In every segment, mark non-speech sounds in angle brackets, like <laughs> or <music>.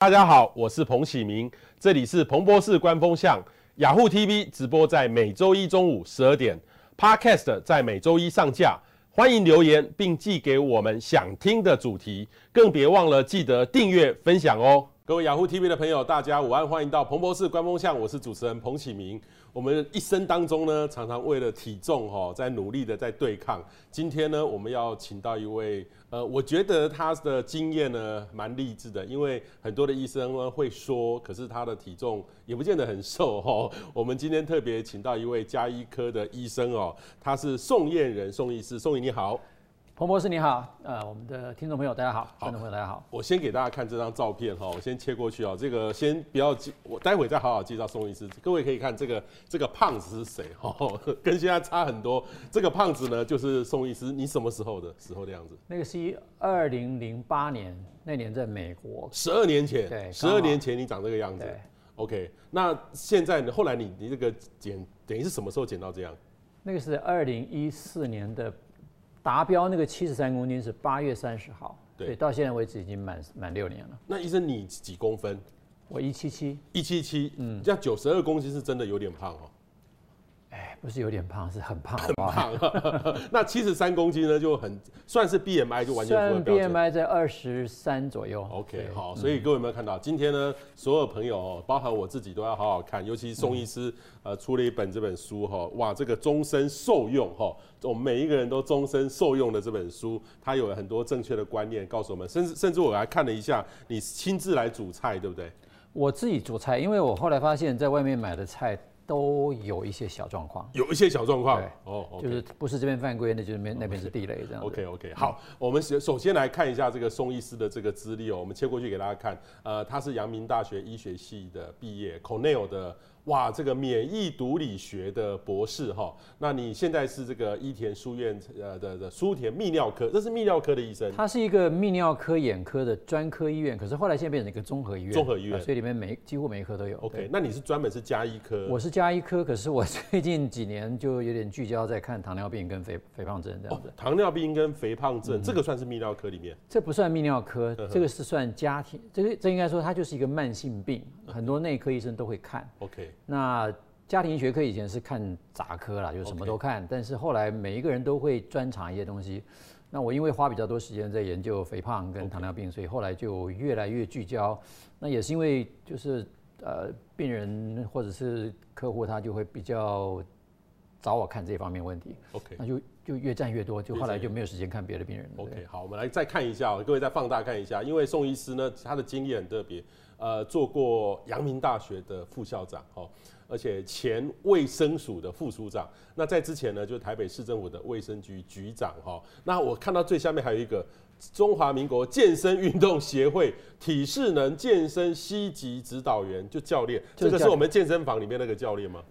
大家好，我是彭启明，这里是彭博士观风向，雅虎 TV 直播在每周一中午十二点，Podcast 在每周一上架，欢迎留言并寄给我们想听的主题，更别忘了记得订阅分享哦。各位雅虎 TV 的朋友，大家午安，欢迎到彭博士观风向，我是主持人彭启明。我们一生当中呢，常常为了体重哈，在努力的在对抗。今天呢，我们要请到一位，呃，我觉得他的经验呢蛮励志的，因为很多的医生呢会说，可是他的体重也不见得很瘦哦。<laughs> 我们今天特别请到一位加医科的医生哦，他是宋燕仁宋医师，宋医你好。彭博士你好，呃，我们的听众朋友大家好，观众朋友大家好。我先给大家看这张照片哈，我先切过去啊，这个先不要介，我待会再好好介绍宋医师。各位可以看这个这个胖子是谁哈，<laughs> 跟现在差很多。这个胖子呢就是宋医师，你什么时候的时候的样子？那个是二零零八年那年在美国，十二年前，对，十二年前你长这个样子。对，OK，那现在呢？后来你你这个减等于是什么时候减到这样？那个是二零一四年的。达标那个七十三公斤是八月三十号，对，到现在为止已经满满六年了。那医生你几公分？我一七七，一七七，嗯，这样九十二公斤是真的有点胖哦。哎，不是有点胖，是很胖，很胖。<laughs> 那七十三公斤呢，就很算是 BMI 就完全符合标准。BMI 在二十三左右。OK，好，所以各位有没有看到，今天呢，所有朋友，包含我自己，都要好好看。尤其是宋医师，呃，出了一本这本书哈，哇，这个终身受用哈，我们每一个人都终身受用的这本书，它有很多正确的观念告诉我们。甚至甚至我还看了一下，你亲自来煮菜，对不对？我自己煮菜，因为我后来发现，在外面买的菜。都有一些小状况，有一些小状况，哦，就是不是这边犯规，那就是那那边是地雷这样。OK OK，好，我们首首先来看一下这个宋医师的这个资历哦，我们切过去给大家看，呃，他是阳明大学医学系的毕业，Cornell 的。哇，这个免疫毒理学的博士哈，那你现在是这个伊田书院呃的的书田泌尿科，这是泌尿科的医生，他是一个泌尿科眼科的专科医院，可是后来现在变成一个综合医院，综合医院，呃，所以里面每几乎每一科都有。OK，那你是专门是加医科？我是加医科，可是我 <laughs> 最近几年就有点聚焦在看糖尿病跟肥肥胖症这样子。哦，糖尿病跟肥胖症，嗯，这个算是泌尿科里面？这不算泌尿科，这个是算家庭，这个这应该说它就是一个慢性病，很多内科医生都会看。OK，那。家庭学科以前是看杂科啦，就什么都看。但是后来每一个人都会专长一些东西。那我因为花比较多时间在研究肥胖跟糖尿病.所以后来就越来越聚焦。那也是因为就是呃病人或者是客户他就会比较找我看这方面问题。OK，那就就越占越多，就后来就没有时间看别的病人。OK，好，我们来再看一下，各位再放大看一下，因为宋医师呢，他的经历很特别，呃，做过阳明大学的副校长，哦。而且前卫生署的副署长，那在之前呢，就是台北市政府的卫生局局长哈。那我看到最下面还有一个中华民国健身运动协会体适能健身西级指导员，就教练，这个是我们健身房里面那个教练吗？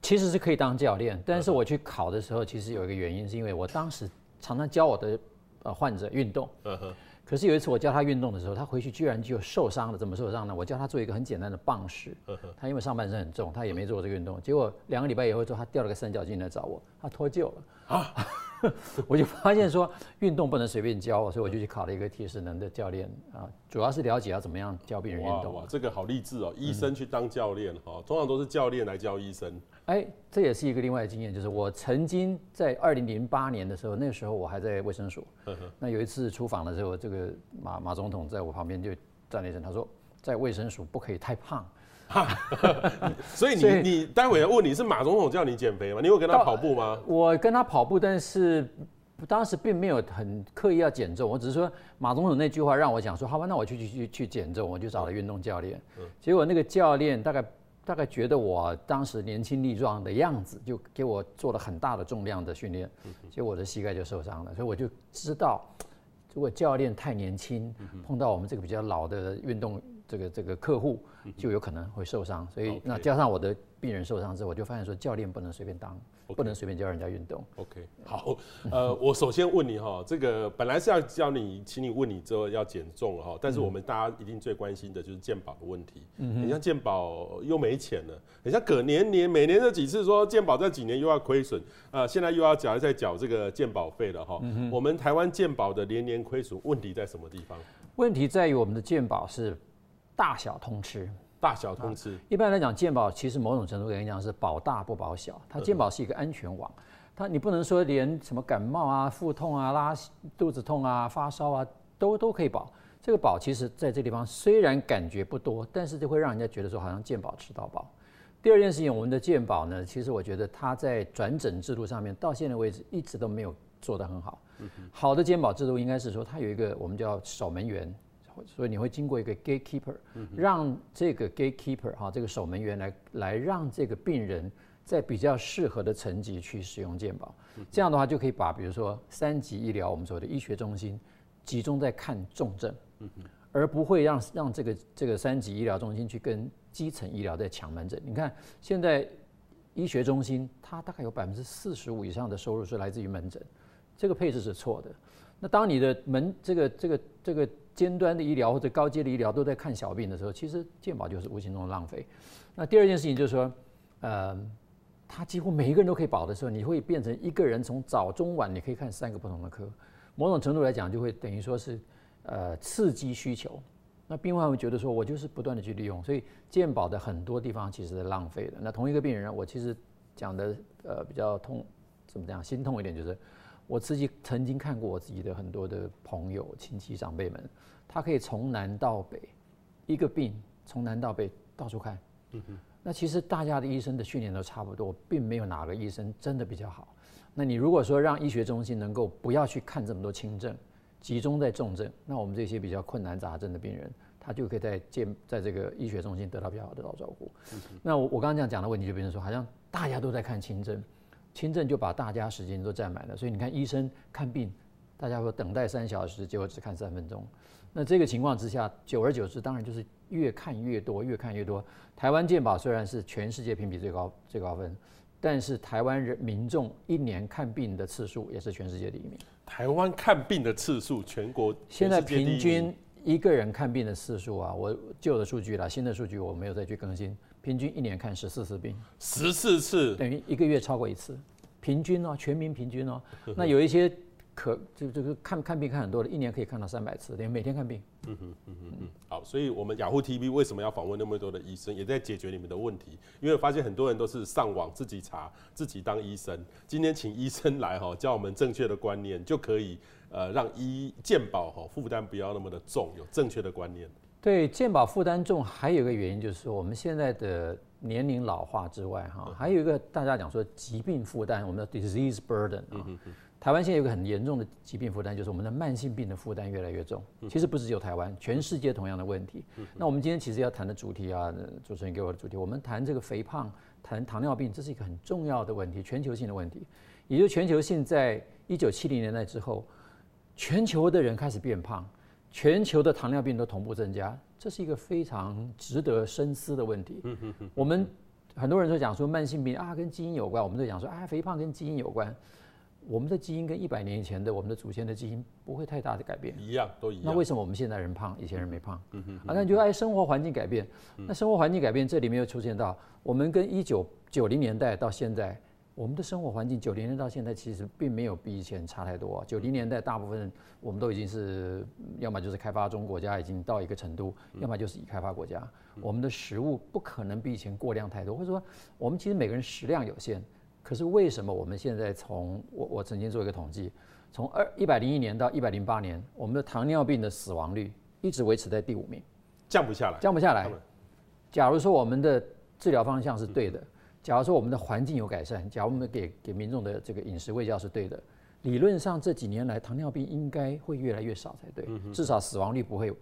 其实是可以当教练，但是我去考的时候，其实有一个原因，是因为我当时常常教我的呃患者运动。嗯哼。可是有一次我教他运动的时候，他回去居然就受伤了。怎么受伤呢？我教他做一个很简单的棒式，他因为上半身很重，他也没做这个运动。结果两个礼拜以后之后，他掉了个三角巾来找我，他脱臼了。啊！<laughs> 我就发现说运动不能随便教，所以我就去考了一个体适能的教练啊，主要是了解要怎么样教病人运动。哇，这个好励志哦！医生去当教练哈，嗯、通常都是教练来教医生。哎，这也是一个另外的经验，就是我曾经在二零零八年的时候，那个时候我还在卫生署。呵呵那有一次出访的时候，这个马马总统在我旁边就站了一阵，他说，在卫生署不可以太胖。<laughs> 所以你以你待会要问你是马总统叫你减肥吗？你有跟他跑步吗？我跟他跑步，但是当时并没有很刻意要减重，我只是说马总统那句话让我讲说，好吧，那我去去去去减重，我就找了运动教练。结果那个教练大概。大概觉得我当时年轻力壮的样子，就给我做了很大的重量的训练，结果我的膝盖就受伤了。所以我就知道，如果教练太年轻，碰到我们这个比较老的运动这个这个客户，就有可能会受伤。所以那加上我的病人受伤之后，我就发现说，教练不能随便当。不能随便教人家运动。OK，好，呃，我首先问你哈，这个本来是要教你，请你问你之后要减重哈，但是我们大家一定最关心的就是健保的问题。嗯哼，你像健保又没钱了，你像隔年年每年这几次说健保这几年又要亏损，啊，现在又要缴再缴这个健保费了哈。我们台湾健保的年年亏损，问题在什么地方？问题在于我们的健保是大小通吃。大小通吃。一般来讲，健保其实某种程度来讲是保大不保小，它健保是一个安全网。它你不能说连什么感冒啊、腹痛啊、拉肚子痛啊、发烧啊都都可以保。这个保其实在这个地方虽然感觉不多，但是就会让人家觉得说好像健保吃到饱。第二件事情，我们的健保呢，其实我觉得它在转诊制度上面到现在为止一直都没有做得很好。好的健保制度应该是说它有一个我们叫守门员，所以你会经过一个 gatekeeper，让这个 gatekeeper 哈这个守门员来来让这个病人。在比较适合的层级去使用健保，这样的话就可以把比如说三级医疗，我们所谓的医学中心，集中在看重症，而不会让让这个这个三级医疗中心去跟基层医疗在抢门诊。你看现在医学中心它大概有百分之四十五以上的收入是来自于门诊，这个配置是错的。那当你的门这个这个这个尖端的医疗或者高阶的医疗都在看小病的时候，其实健保就是无形中的浪费。那第二件事情就是说，呃。他几乎每一个人都可以保的时候，你会变成一个人从早中晚你可以看三个不同的科，某种程度来讲就会等于说是呃刺激需求。那病患会觉得说我就是不断的去利用，所以健保的很多地方其实是浪费的。那同一个病人，我其实讲的呃比较痛，怎么讲心痛一点，就是我自己曾经看过我自己的很多的朋友亲戚长辈们，他可以从南到北一个病从南到北到处看。嗯哼。那其实大家的医生的训练都差不多，并没有哪个医生真的比较好。那你如果说让医学中心能够不要去看这么多轻症，集中在重症，那我们这些比较困难杂症的病人，他就可以在健在这个医学中心得到比较好的照顾。那我我刚刚这样讲的问题，就变成说，好像大家都在看轻症，轻症就把大家时间都占满了。所以你看医生看病，大家说等待三小时，结果只看三分钟。那这个情况之下，久而久之，当然就是越看越多，越看越多。台湾健保虽然是全世界评比最高最高分，但是台湾人民众一年看病的次数也是全世界第一名。台湾看病的次数，全国现在平均一个人看病的次数啊，我旧的数据了，新的数据我没有再去更新，平均一年看十四次病，十四次等于一个月超过一次，平均哦，全民平均哦，那有一些。可就这个看看病看很多的，一年可以看到三百次，等于每天看病。嗯哼嗯哼嗯。好，所以我们雅虎 TV 为什么要访问那么多的医生，也在解决你们的问题。因为我发现很多人都是上网自己查，自己当医生。今天请医生来哈，教我们正确的观念，就可以呃让医健保哈负担不要那么的重，有正确的观念。对，健保负担重，还有一个原因就是说我们现在的年龄老化之外哈，还有一个大家讲说疾病负担，我们的 disease burden 啊。嗯台湾现在有个很严重的疾病负担，就是我们的慢性病的负担越来越重。其实不只有台湾，全世界同样的问题。那我们今天其实要谈的主题啊，主持人给我的主题，我们谈这个肥胖，谈糖尿病，这是一个很重要的问题，全球性的问题。也就是全球性在一九七零年代之后，全球的人开始变胖，全球的糖尿病都同步增加，这是一个非常值得深思的问题。我们很多人都讲说慢性病啊跟基因有关，我们都讲说啊肥胖跟基因有关。我们的基因跟一百年以前的我们的祖先的基因不会太大的改变，一样都一样。那为什么我们现在人胖，以前人没胖？嗯哼，啊，那你就哎，生活环境改变。那生活环境改变，这里面又出现到我们跟一九九零年代到现在，我们的生活环境九零年到现在其实并没有比以前差太多。九零年代大部分我们都已经是要么就是开发中国家已经到一个程度，要么就是已开发国家。我们的食物不可能比以前过量太多，或者说我们其实每个人食量有限。可是为什么我们现在从我我曾经做一个统计，从二一百零一年到一百零八年，我们的糖尿病的死亡率一直维持在第五名，降不下来，降不下来。假如说我们的治疗方向是对的，假如说我们的环境有改善，假如我们给给民众的这个饮食卫教是对的，理论上这几年来糖尿病应该会越来越少才对，至少死亡率不会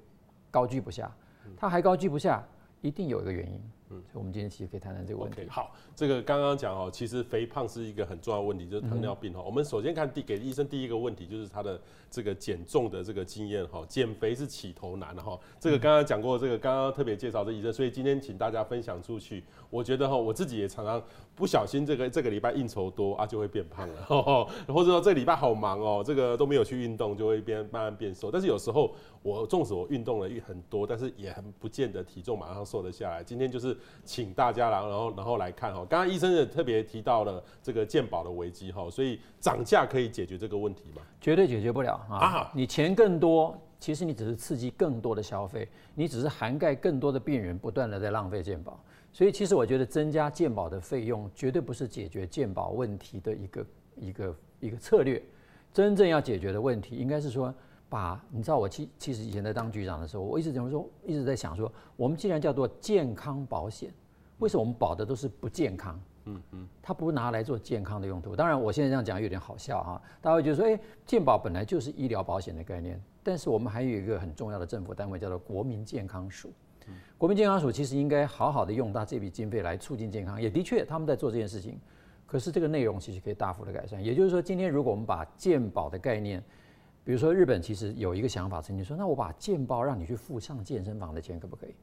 高居不下。它还高居不下，一定有一个原因。嗯，所以我们今天其实可以谈谈这个问题。Okay, 好，这个刚刚讲哦，其实肥胖是一个很重要的问题，就是糖尿病哈。嗯、我们首先看第给医生第一个问题，就是他的这个减重的这个经验哈。减肥是起头难哈。这个刚刚讲过，这个刚刚特别介绍这医生，所以今天请大家分享出去。我觉得哈，我自己也常常不小心这个这个礼拜应酬多啊，就会变胖了，<laughs> 或者说这个礼拜好忙哦，这个都没有去运动，就会变慢慢变瘦。但是有时候我纵使我运动了很多，但是也很不见得体重马上瘦得下来。今天就是请大家。然后，然后来看哈，刚刚医生也特别提到了这个健保的危机哈，所以涨价可以解决这个问题吗？绝对解决不了啊！你钱更多，其实你只是刺激更多的消费，你只是涵盖更多的病人不断的在浪费健保。所以其实我觉得增加健保的费用绝对不是解决健保问题的一个一个一个策略。真正要解决的问题应该是说，把你知道我其其实以前在当局长的时候，我一直怎么说，一直在想说，我们既然叫做健康保险，为什么我们保的都是不健康？嗯嗯，它不拿来做健康的用途。当然，我现在这样讲有点好笑哈，大家会觉得说，哎，健保本来就是医疗保险的概念，但是我们还有一个很重要的政府单位叫做国民健康署。国民健康署其实应该好好的用到这笔经费来促进健康，也的确他们在做这件事情。可是这个内容其实可以大幅的改善。也就是说，今天如果我们把健保的概念，比如说日本其实有一个想法，曾经说，那我把健保让你去付上健身房的钱，可不可以？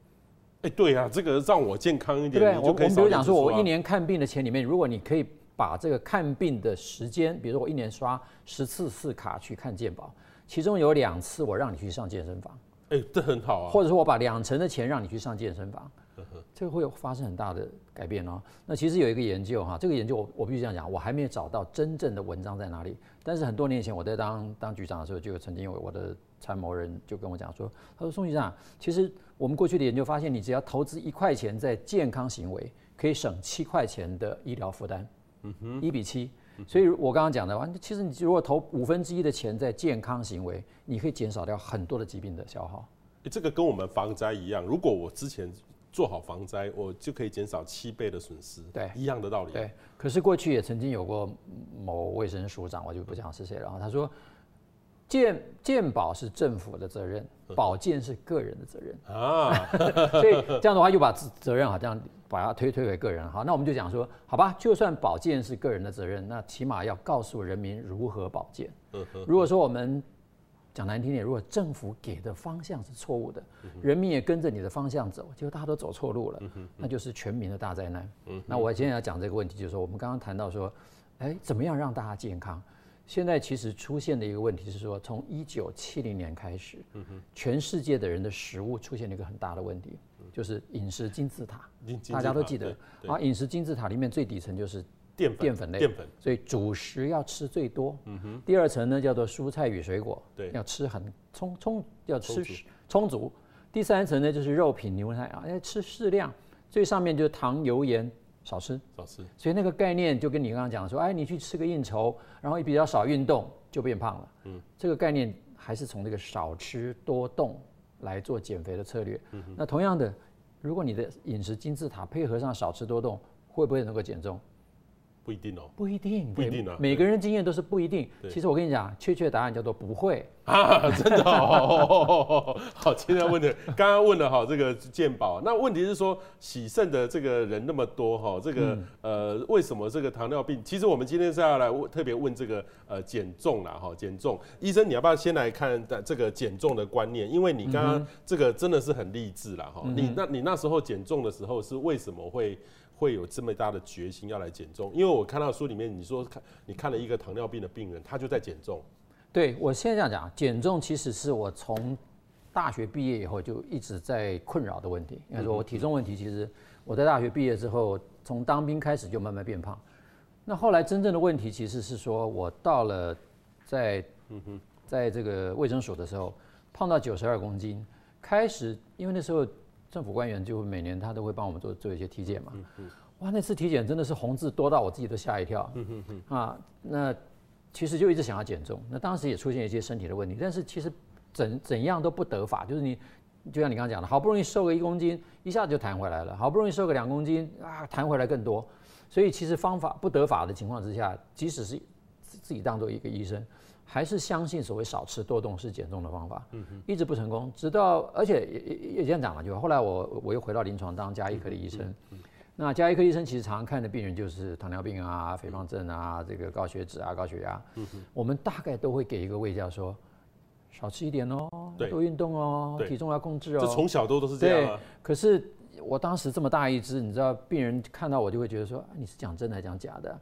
哎，对啊，这个让我健康一点，对，我我们比如讲说，我一年看病的钱里面，如果你可以把这个看病的时间，比如说我一年刷十次次卡去看健保，其中有两次我让你去上健身房。哎，这很好啊。或者说我把两成的钱让你去上健身房，这个会有发生很大的改变哦。那其实有一个研究哈，这个研究我我必须这样讲，我还没有找到真正的文章在哪里。但是很多年前我在当当局长的时候，就曾经有我的参谋人就跟我讲说，他说宋局长，其实我们过去的研究发现，你只要投资一块钱在健康行为，可以省七块钱的医疗负担，嗯哼，一比七。所以，我刚刚讲的话，其实你如果投五分之一的钱在健康行为，你可以减少掉很多的疾病的消耗。欸，这个跟我们防灾一样，如果我之前做好防灾，我就可以减少七倍的损失。对，一样的道理。对，可是过去也曾经有过某卫生署长，我就不讲是谁了，他说。健健保是政府的责任，保健是个人的责任啊，<laughs> 所以这样的话又把责任好像把它推推给个人。好，那我们就讲说，好吧，就算保健是个人的责任，那起码要告诉人民如何保健。如果说我们讲难听点，如果政府给的方向是错误的，人民也跟着你的方向走，结果大家都走错路了，那就是全民的大灾难。那我今天要讲这个问题，就是说我们刚刚谈到说，哎，怎么样让大家健康？现在其实出现的一个问题是说，从一九七零年开始，全世界的人的食物出现了一个很大的问题，就是饮食金字塔。大家都记得啊，饮食金字塔里面最底层就是淀粉，淀粉类，淀粉。所以主食要吃最多。嗯哼第二层呢叫做蔬菜与水果，对要吃很充充，要吃充足。第三层呢就是肉品牛奶啊，要吃适量。最上面就是糖油盐。少吃，少吃，所以那个概念就跟你刚刚讲说，哎，你去吃个应酬，然后也比较少运动，就变胖了。嗯，这个概念还是从那个少吃多动来做减肥的策略。嗯哼，那同样的，如果你的饮食金字塔配合上少吃多动，会不会能够减重？不一定哦，不一定，不一定啊。每个人经验都是不一定。其实我跟你讲，确切答案叫做不会啊，<laughs> 真的哦。好，今天问的，<laughs> 刚刚问了哈，这个鉴宝，那问题是说，喜肾的这个人那么多哈，这个呃，为什么这个糖尿病？其实我们今天是要来问，特别问这个呃减重啦哈，减重。医生，你要不要先来看这个减重的观念？因为你刚刚这个真的是很励志啦哈。你那你那时候减重的时候是为什么会？会有这么大的决心要来减重，因为我看到书里面你说看你看了一个糖尿病的病人，他就在减重。对，我现在这样讲，减重其实是我从大学毕业以后就一直在困扰的问题。应该说，我体重问题，其实我在大学毕业之后，从当兵开始就慢慢变胖。那后来真正的问题其实是说我到了在在这个卫生所的时候，胖到九十二公斤，开始因为那时候。政府官员就每年他都会帮我们做做一些体检嘛，哇，那次体检真的是红字多到我自己都吓一跳，啊，那其实就一直想要减重，那当时也出现一些身体的问题，但是其实怎怎样都不得法，就是你就像你刚刚讲的，好不容易瘦个一公斤，一下子就弹回来了，好不容易瘦个两公斤啊，弹回来更多，所以其实方法不得法的情况之下，即使是自己当做一个医生。还是相信所谓少吃多动是减重的方法，一直不成功，直到而且也也也这样讲了，就后来我我又回到临床当加医科的医生，那加医科医生其实常常看的病人就是糖尿病啊、肥胖症啊、这个高血脂啊、高血压，我们大概都会给一个位教说，少吃一点哦，多运动哦，体重要控制哦，这从小都都是这样啊。可是我当时这么大一只，你知道病人看到我就会觉得说，你是讲真的还是讲假的？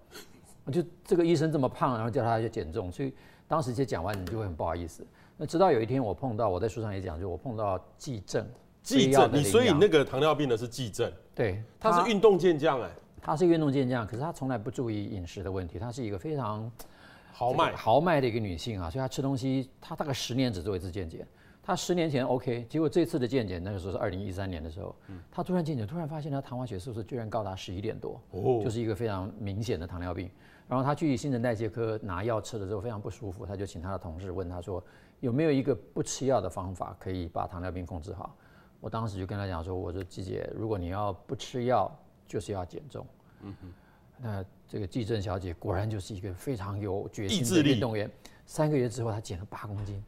我就这个医生这么胖，然后叫他去减重，所以。当时就讲完，你就会很不好意思。那直到有一天我碰到，我在书上也讲，就我碰到季症，季症，你所以那个糖尿病的是季症，对，他是运动健将哎，他是运动健将，可是他从来不注意饮食的问题，他是一个非常豪迈。豪迈的一个女性啊，所以她吃东西，她大概十年只做一次健检，他十年前 OK，结果这次的健检那个时候是二零一三年的时候，他突然健检突然发现他糖化血色素居然高达十一点多，哦，就是一个非常明显的糖尿病。然后他去新陈代谢科拿药吃了之后非常不舒服，他就请他的同事问他说有没有一个不吃药的方法可以把糖尿病控制好。我当时就跟他讲说，我说季姐，如果你要不吃药，就是要减重。嗯哼，那这个季正小姐果然就是一个非常有决心的运动员。三个月之后，他减了八公斤。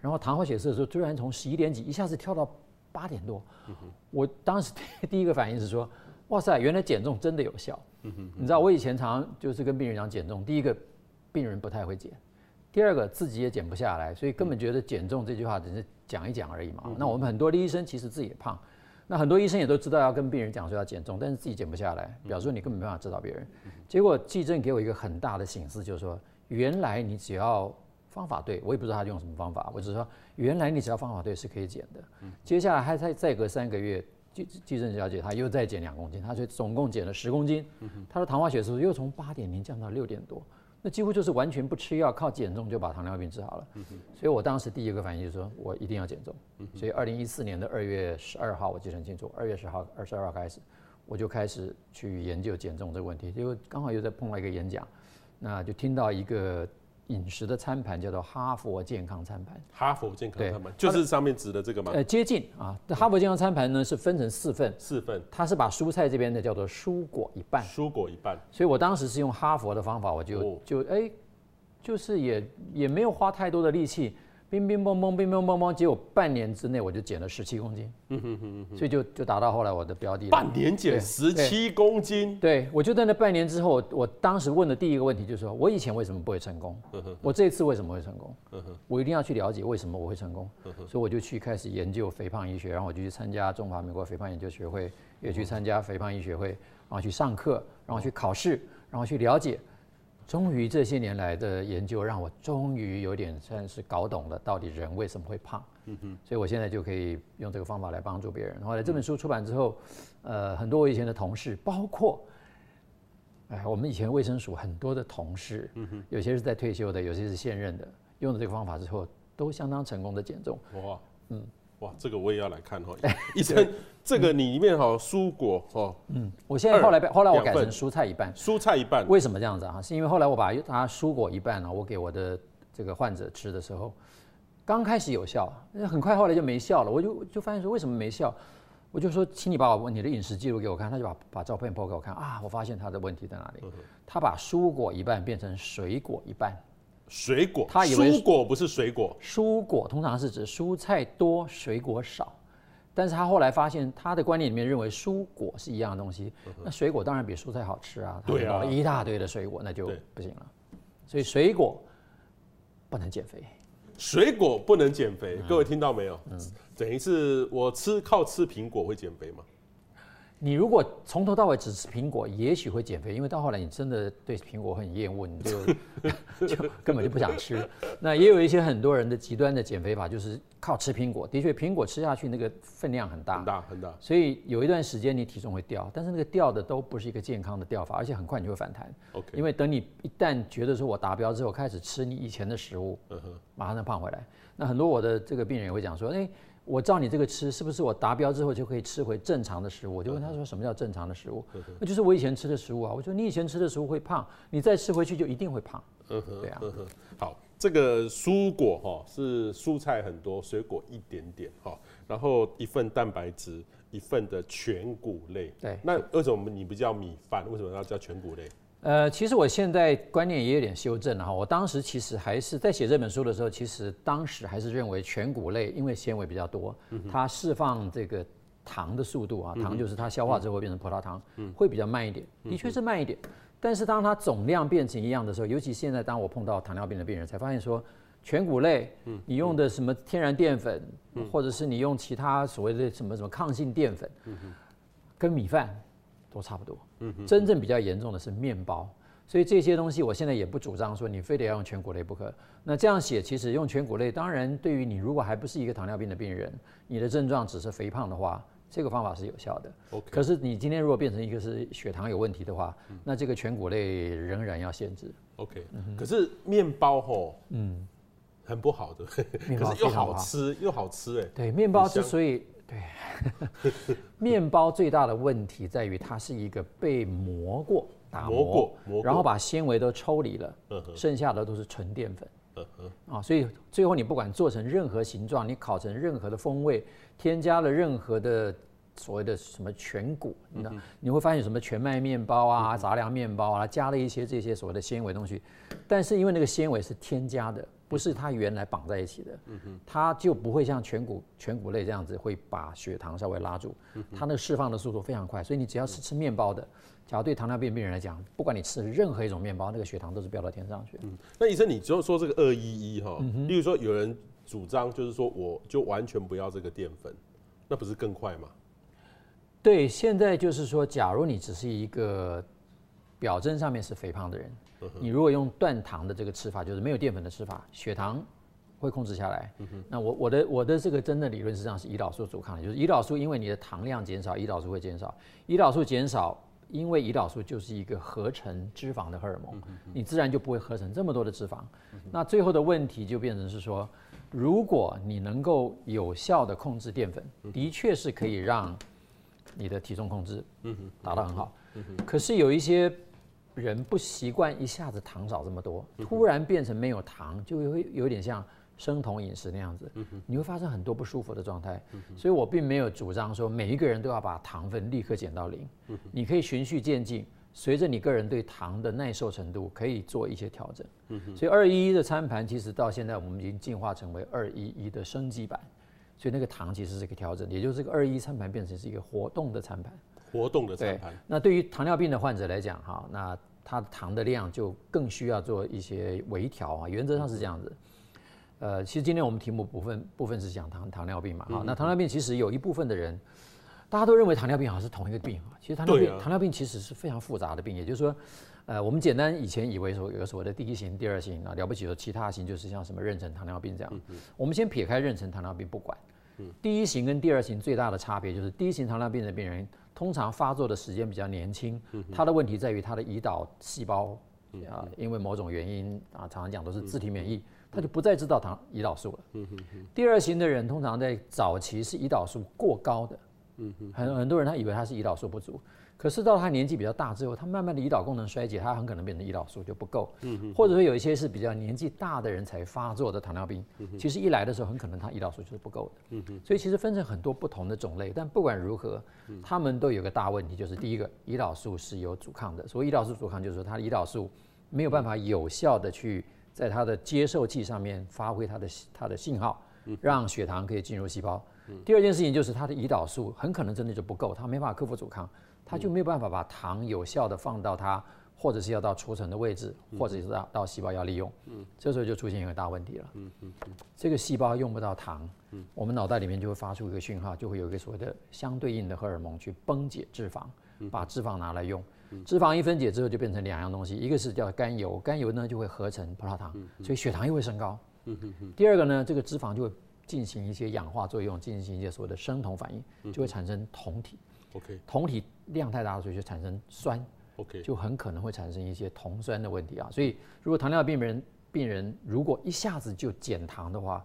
然后糖化血色素突然从十一点几一下子跳到八点多。我当时第一个反应是说，哇塞，原来减重真的有效。你知道我以前常常就是跟病人讲减重，第一个病人不太会减，第二个自己也减不下来，所以根本觉得减重这句话只是讲一讲而已嘛。那我们很多的医生其实自己也胖。那很多医生也都知道要跟病人讲说要减重，但是自己减不下来，表示说你根本没办法指导别人。结果季正给我一个很大的醒思，就是说，原来你只要方法对，我也不知道他用什么方法，我只是说，原来你只要方法对是可以减的。接下来还再再隔三个月，季季正小姐她又再减两公斤，她就总共减了十公斤，她的糖化血色素又从八点零降到六点多。那几乎就是完全不吃药，靠减重就把糖尿病治好了。所以我当时第一个反应就是说，我一定要减重。所以二零一四年的二月十二号，我记得很清楚，二月十号、二十二号开始，我就开始去研究减重这个问题。结果刚好又在碰到一个演讲，那就听到一个。饮食的餐盘叫做哈佛健康餐盘，哈佛健康餐盘就是上面指的这个吗？呃，接近啊。哈佛健康餐盘呢是分成四份，四份，它是把蔬菜这边的叫做蔬果一半，蔬果一半。所以我当时是用哈佛的方法，我就、哦、就哎、欸，就是也也没有花太多的力气。乒乒乓乓，乒乒乓乓，结果半年之内我就减了十七公斤，嗯哼哼哼，所以就就达到后来我的标的。半年减十七公斤，对，我就在那半年之后，我当时问的第一个问题就是说，我以前为什么不会成功？我这一次为什么会成功？我一定要去了解为什么我会成功，所以我就去开始研究肥胖医学，然后我就去参加中华民国肥胖研究学会，也去参加肥胖医学会，然后去上课，然后去考试，然后去了解。终于这些年来的研究让我终于有点算是搞懂了，到底人为什么会胖。嗯哼，所以我现在就可以用这个方法来帮助别人。后来这本书出版之后，呃，很多我以前的同事，包括，哎，我们以前卫生署很多的同事，嗯哼，有些是在退休的，有些是现任的，用了这个方法之后，都相当成功的减重。哇，嗯。哇，这个我也要来看哈。医生，这个你里面哈蔬果哈，嗯，我现在后来后来我改成蔬菜一半，蔬菜一半，为什么这样子啊？是因为后来我把它蔬果一半呢，我给我的这个患者吃的时候，刚开始有效，很快后来就没效了。我就就发现说为什么没效？我就说，请你把我你的饮食记录给我看。他就把把照片抛给我看啊，我发现他的问题在哪里？他把蔬果一半变成水果一半。水果，他以为蔬果不是水果。蔬果通常是指蔬菜多，水果少。但是他后来发现，他的观念里面认为蔬果是一样的东西。那水果当然比蔬菜好吃啊。对啊，一大堆的水果，那就不行了。所以水果不能减肥。水果不能减肥，各位听到没有？嗯，等于是我吃靠吃苹果会减肥吗？你如果从头到尾只吃苹果，也许会减肥，因为到后来你真的对苹果很厌恶，你就 <laughs> 就根本就不想吃。那也有一些很多人的极端的减肥法，就是靠吃苹果。的确，苹果吃下去那个分量很大，很大很大。所以有一段时间你体重会掉，但是那个掉的都不是一个健康的掉法，而且很快你就会反弹。OK，因为等你一旦觉得说我达标之后，开始吃你以前的食物，嗯哼，马上就胖回来。那很多我的这个病人也会讲说，哎。我照你这个吃，是不是我达标之后就可以吃回正常的食物？我就问他说：“什么叫正常的食物？”那就是我以前吃的食物啊。我说：“你以前吃的食物会胖，你再吃回去就一定会胖。”嗯哼，对啊。好，这个蔬果哈是蔬菜很多，水果一点点哈，然后一份蛋白质，一份的全谷类。对。那为什么你不叫米饭？为什么要叫全谷类？呃，其实我现在观念也有点修正了哈。我当时其实还是在写这本书的时候，其实当时还是认为全谷类因为纤维比较多，它释放这个糖的速度啊，糖就是它消化之后会变成葡萄糖，会比较慢一点，的确是慢一点。但是当它总量变成一样的时候，尤其现在当我碰到糖尿病的病人，才发现说全谷类，你用的什么天然淀粉，或者是你用其他所谓的什么什么抗性淀粉，跟米饭。都差不多，嗯，真正比较严重的是面包，所以这些东西我现在也不主张说你非得要用全谷类不可。那这样写，其实用全谷类，当然对于你如果还不是一个糖尿病的病人，你的症状只是肥胖的话，这个方法是有效的。OK，可是你今天如果变成一个是血糖有问题的话，那这个全谷类仍然要限制。OK，可是面包吼，嗯，很不好的，可是又好吃又好吃哎。对，面包之所以对，<laughs> 面包最大的问题在于它是一个被磨过、打磨，磨过，磨过，然后把纤维都抽离了，嗯剩下的都是纯淀粉。嗯哼。啊，所以最后你不管做成任何形状，你烤成任何的风味，添加了任何的所谓的什么全谷，你知道，你会发现什么全麦面包啊、杂粮面包啊，加了一些这些所谓的纤维东西，但是因为那个纤维是添加的，不是它原来绑在一起的，它就不会像全谷全谷类这样子会把血糖稍微拉住，它那个释放的速度非常快，所以你只要是吃面包的。假如对糖尿病病人来讲，不管你吃任何一种面包，那个血糖都是飙到天上去。嗯，那医生，你就说这个二一一哈，例如说有人主张就是说，我就完全不要这个淀粉，那不是更快吗？对，现在就是说，假如你只是一个表征上面是肥胖的人，你如果用断糖的这个吃法，就是没有淀粉的吃法，血糖会控制下来。那我我的我的这个真的理论实际上是胰岛素阻抗，就是胰岛素因为你的糖量减少，胰岛素会减少，胰岛素减少。因为胰岛素就是一个合成脂肪的荷尔蒙，你自然就不会合成这么多的脂肪。那最后的问题就变成是说，如果你能够有效的控制淀粉，的确是可以让你的体重控制达到很好。可是有一些人不习惯一下子糖少这么多，突然变成没有糖，就会有点像。生酮饮食那样子，你会发生很多不舒服的状态，所以我并没有主张说每一个人都要把糖分立刻减到零，你可以循序渐进，随着你个人对糖的耐受程度可以做一些调整。所以二一一的餐盘其实到现在我们已经进化成为二一一的升级版，所以那个糖其实是可以调整，也就是这个二一一餐盘变成是一个活动的餐盘。活动的餐盘。那对于糖尿病的患者来讲，哈，那他糖的量就更需要做一些微调啊，原则上是这样子。呃，其实今天我们题目部分部分是讲糖糖尿病嘛，哈、嗯，那糖尿病其实有一部分的人，大家都认为糖尿病好像是同一个病啊，其实糖尿病、啊、糖尿病其实是非常复杂的病，也就是说，呃，我们简单以前以为说有个所谓的第一型、第二型啊，了不起的其他型就是像什么妊娠糖尿病这样，我们先撇开妊娠糖尿病不管，嗯、第一型跟第二型最大的差别就是第一型糖尿病的病人通常发作的时间比较年轻，他的问题在于他的胰岛细胞啊，因为某种原因啊，常常讲都是自体免疫。他就不再知道糖胰岛素了。第二型的人通常在早期是胰岛素过高的。很很多人他以为他是胰岛素不足，可是到他年纪比较大之后，他慢慢的胰岛功能衰竭，他很可能变成胰岛素就不够。嗯哼。或者说有一些是比较年纪大的人才发作的糖尿病，其实一来的时候很可能他胰岛素就是不够的。嗯哼。所以其实分成很多不同的种类，但不管如何，他们都有个大问题，就是第一个胰岛素是有阻抗的。所谓胰岛素阻抗，就是说他的胰岛素没有办法有效的去。在它的接受器上面发挥它的它的信号，让血糖可以进入细胞。第二件事情就是他的胰岛素很可能真的就不够，他没办法克服阻抗，它就没有办法把糖有效的放到它，或者是要到储存的位置，或者是到到细胞要利用。嗯这时候就出现一个大问题了。嗯嗯这个细胞用不到糖，我们脑袋里面就会发出一个讯号，就会有一个所谓的相对应的荷尔蒙去崩解脂肪，把脂肪拿来用。脂肪一分解之后就变成两样东西，一个是叫甘油，甘油呢就会合成葡萄糖，所以血糖又会升高。第二个呢，这个脂肪就会进行一些氧化作用，进行一些所谓的生酮反应，就会产生酮体。OK，酮体量太大了，所以就产生酸。OK，就很可能会产生一些酮酸的问题啊。所以如果糖尿病人病人如果一下子就减糖的话，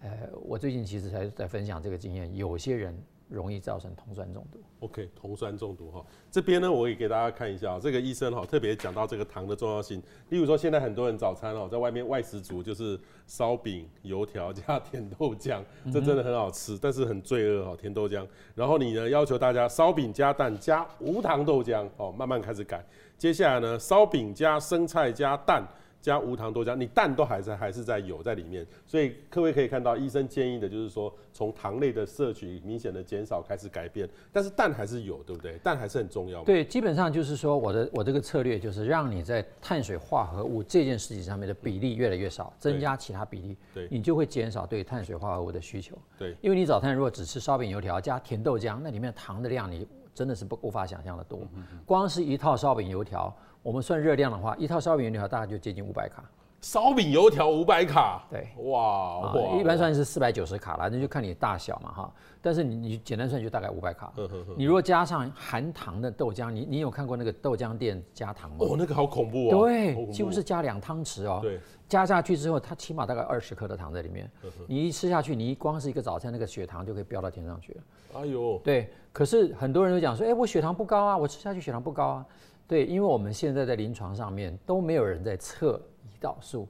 呃，我最近其实才在分享这个经验，有些人。容易造成酮酸中毒。OK，酮酸中毒哈，这边呢，我也给大家看一下，这个医生哈特别讲到这个糖的重要性。例如说，现在很多人早餐哦，在外面外食族就是烧饼、油条加 <laughs> 甜豆浆，这真的很好吃，但是很罪恶哈，甜豆浆。然后你呢，要求大家烧饼加蛋加无糖豆浆哦，慢慢开始改。接下来呢，烧饼加生菜加蛋。加无糖豆浆，你蛋都还在还是在有在里面，所以各位可以看到，医生建议的就是说，从糖类的摄取明显的减少开始改变，但是蛋还是有，对不对？蛋还是很重要。对，基本上就是说，我的我这个策略就是让你在碳水化合物这件事情上面的比例越来越少，增加其他比例，对，你就会减少对碳水化合物的需求。对，因为你早餐如果只吃烧饼油条加甜豆浆，那里面糖的量你真的是不无法想象的多，光是一套烧饼油条。我们算热量的话，一套烧饼油条大概就接近五百卡，烧饼油条五百卡，对，哇哇，一般算是四百九十卡啦，那就看你大小嘛哈。但是你你简单算就大概五百卡。你如果加上含糖的豆浆，你你有看过那个豆浆店加糖吗？哦，那个好恐怖哦。对，几乎是加两汤匙哦。对，加下去之后，它起码大概二十克的糖在里面。你一吃下去，你一光是一个早餐，那个血糖就可以飙到天上去了。哎呦，对。可是很多人都讲说，哎，我血糖不高啊，我吃下去血糖不高啊。对，因为我们现在在临床上面都没有人在测。胰岛素，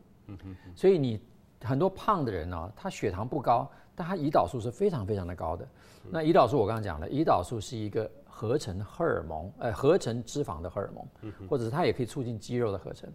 所以你很多胖的人呢、哦，他血糖不高，但他胰岛素是非常非常的高的。那胰岛素我刚刚讲了，胰岛素是一个合成荷尔蒙，呃，合成脂肪的荷尔蒙，或者是它也可以促进肌肉的合成。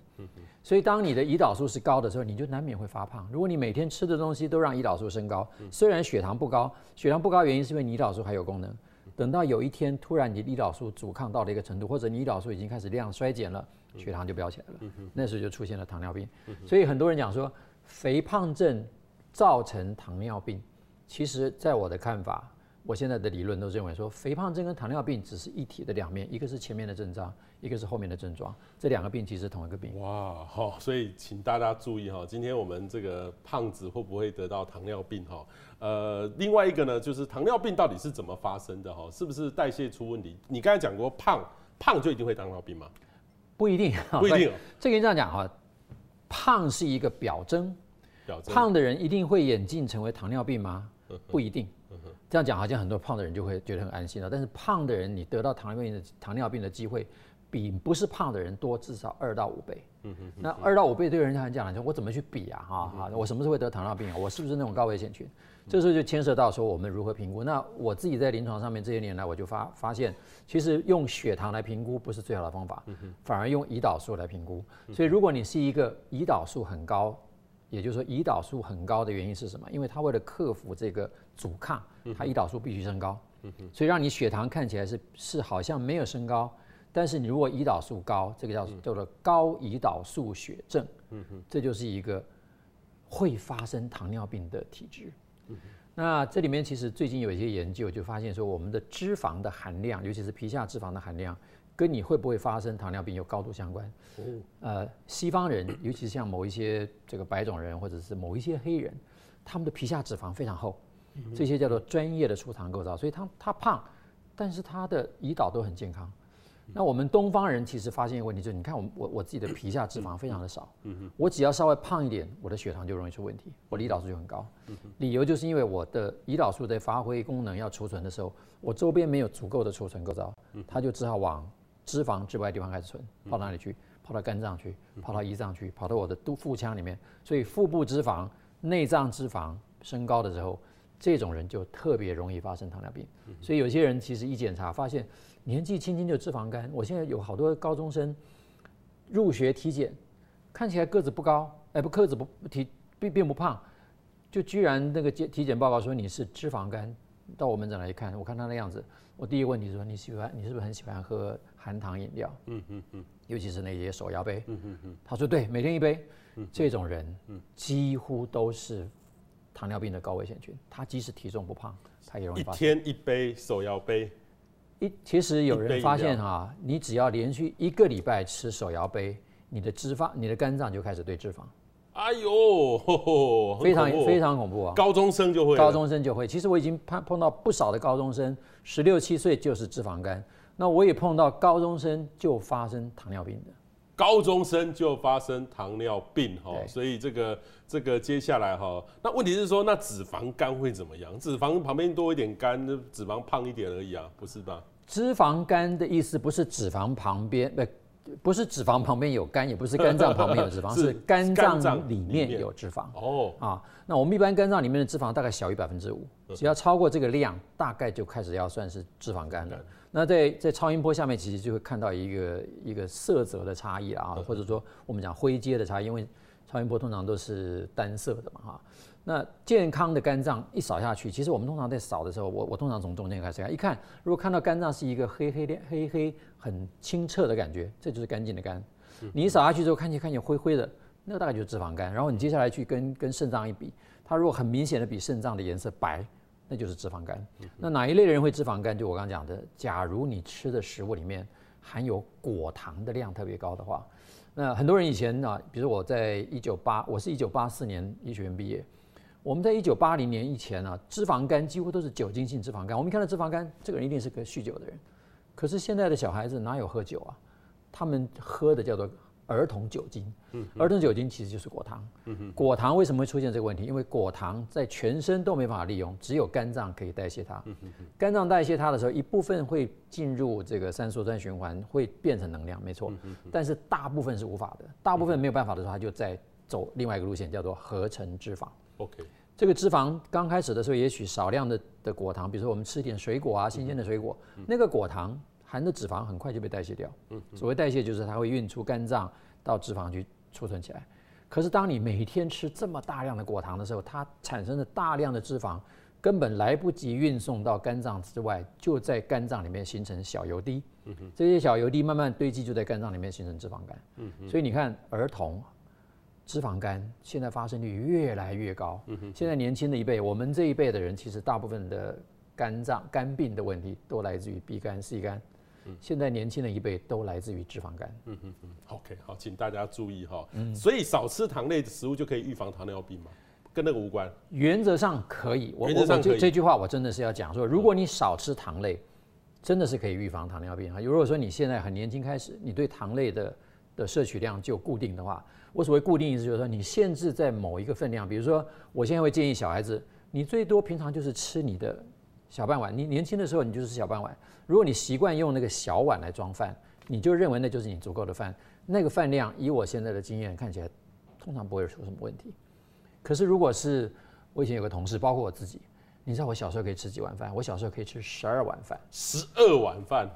所以当你的胰岛素是高的时候，你就难免会发胖。如果你每天吃的东西都让胰岛素升高，虽然血糖不高，血糖不高原因是因为胰岛素还有功能。等到有一天突然你胰岛素阻抗到了一个程度，或者你胰岛素已经开始量衰减了。血糖就飙起来了，那时候就出现了糖尿病。所以很多人讲说，肥胖症造成糖尿病，其实在我的看法，我现在的理论都认为说，肥胖症跟糖尿病只是一体的两面，一个是前面的症状，一个是后面的症状，这两个病其实同一个病。哇，好，所以请大家注意哈，今天我们这个胖子会不会得到糖尿病哈？呃，另外一个呢，就是糖尿病到底是怎么发生的哈？是不是代谢出问题？你刚才讲过胖，胖就一定会糖尿病吗？不一定，<laughs> 不一定。这个这样讲哈，胖是一个表征，表征。胖的人一定会演进成为糖尿病吗？不一定。这样讲好像很多胖的人就会觉得很安心了。但是胖的人，你得到糖尿病的糖尿病的机会，比不是胖的人多至少二到五倍。那二到五倍对人家来讲，说我怎么去比啊？哈啊，我什么时候会得糖尿病啊？我是不是那种高危险群？这时候就牵涉到说我们如何评估。那我自己在临床上面这些年来，我就发发现，其实用血糖来评估不是最好的方法，反而用胰岛素来评估。所以如果你是一个胰岛素很高，也就是说胰岛素很高的原因是什么？因为它为了克服这个阻抗，它胰岛素必须升高，所以让你血糖看起来是是好像没有升高，但是你如果胰岛素高，这个叫叫做高胰岛素血症，这就是一个会发生糖尿病的体质。那这里面其实最近有一些研究就发现说，我们的脂肪的含量，尤其是皮下脂肪的含量，跟你会不会发生糖尿病有高度相关。呃，西方人，尤其是像某一些这个白种人或者是某一些黑人，他们的皮下脂肪非常厚，这些叫做专业的储糖构造，所以他他胖，但是他的胰岛都很健康。那我们东方人其实发现一个问题，就是你看我我我自己的皮下脂肪非常的少，我只要稍微胖一点，我的血糖就容易出问题，我的胰岛素就很高。理由就是因为我的胰岛素在发挥功能要储存的时候，我周边没有足够的储存构造，它就只好往脂肪之外的地方开始存，跑到哪里去？跑到肝脏去，跑到胰脏去，跑到我的肚腹腔里面。所以腹部脂肪、内脏脂肪升高的时候，这种人就特别容易发生糖尿病。所以有些人其实一检查发现。年纪轻轻就脂肪肝，我现在有好多高中生入学体检，看起来个子不高，哎不个子不体并并不胖，就居然那个检体检报告说你是脂肪肝，到我门诊来一看，我看他的样子，我第一个问题是说你喜欢你是不是很喜欢喝含糖饮料？嗯嗯嗯，尤其是那些手摇杯。嗯嗯嗯，他说对，每天一杯。这种人几乎都是糖尿病的高危险群，他即使体重不胖，他也容易发生。一天一杯手摇杯。一其实有人发现哈、啊，你只要连续一个礼拜吃手摇杯，你的脂肪、你的肝脏就开始对脂肪。哎呦，呵呵非常非常恐怖啊！高中生就会，高中生就会。其实我已经碰碰到不少的高中生，十六七岁就是脂肪肝。那我也碰到高中生就发生糖尿病的。高中生就发生糖尿病哈，所以这个这个接下来哈，那问题是说，那脂肪肝会怎么样？脂肪旁边多一点肝，脂肪胖一点而已啊，不是吧？脂肪肝的意思不是脂肪旁边，不不是脂肪旁边有肝，也不是肝脏旁边有脂肪，<laughs> 是肝脏里面有脂肪。哦啊，那我们一般肝脏里面的脂肪大概小于百分之五，只要超过这个量，大概就开始要算是脂肪肝了。那在在超音波下面，其实就会看到一个一个色泽的差异啊，或者说我们讲灰阶的差异，因为超音波通常都是单色的嘛哈。那健康的肝脏一扫下去，其实我们通常在扫的时候，我我通常从中间开始看，一看如果看到肝脏是一个黑黑的黑黑很清澈的感觉，这就是干净的肝。你一扫下去之后，看见看见灰灰的，那个大概就是脂肪肝。然后你接下来去跟跟肾脏一比，它如果很明显的比肾脏的颜色白。那就是脂肪肝。那哪一类的人会脂肪肝？就我刚刚讲的，假如你吃的食物里面含有果糖的量特别高的话，那很多人以前、啊，比如我在一九八，我是一九八四年医学院毕业，我们在一九八零年以前啊，脂肪肝几乎都是酒精性脂肪肝。我们看到脂肪肝，这个人一定是个酗酒的人。可是现在的小孩子哪有喝酒啊？他们喝的叫做儿童酒精。嗯，儿童酒精其实就是果糖。嗯哼，果糖为什么会出现这个问题？因为果糖在全身都没办法利用，只有肝脏可以代谢它。嗯哼，肝脏代谢它的时候，一部分会进入这个三羧酸循环，会变成能量，没错。但是大部分是无法的，大部分没有办法的时候，它就在走另外一个路线，叫做合成脂肪。OK，这个脂肪刚开始的时候，也许少量的的果糖，比如说我们吃点水果啊，新鲜的水果，那个果糖含的脂肪很快就被代谢掉。嗯，所谓代谢就是它会运出肝脏到脂肪去。储存起来，可是当你每天吃这么大量的果糖的时候，它产生的大量的脂肪根本来不及运送到肝脏之外，就在肝脏里面形成小油滴。嗯哼，这些小油滴慢慢堆积，就在肝脏里面形成脂肪肝。嗯哼，所以你看，儿童脂肪肝现在发生率越来越高。现在年轻的一辈，我们这一辈的人，其实大部分的肝脏肝病的问题都来自于 B 肝、C 肝。现在年轻的一辈都来自于脂肪肝。嗯嗯嗯。OK，好，请大家注意哈。嗯。所以少吃糖类的食物就可以预防糖尿病吗？跟那个无关。原则上可以。原则上可以。这句话我真的是要讲说，如果你少吃糖类，真的是可以预防糖尿病啊。如果说你现在很年轻开始，你对糖类的的摄取量就固定的话，我所谓固定意思就是说，你限制在某一个分量，比如说，我现在会建议小孩子，你最多平常就是吃你的。小半碗，你年轻的时候你就是小半碗。如果你习惯用那个小碗来装饭，你就认为那就是你足够的饭。那个饭量，以我现在的经验看起来，通常不会出什么问题。可是如果是我以前有个同事，包括我自己，你知道我小时候可以吃几碗饭？我小时候可以吃十二碗饭，十二碗饭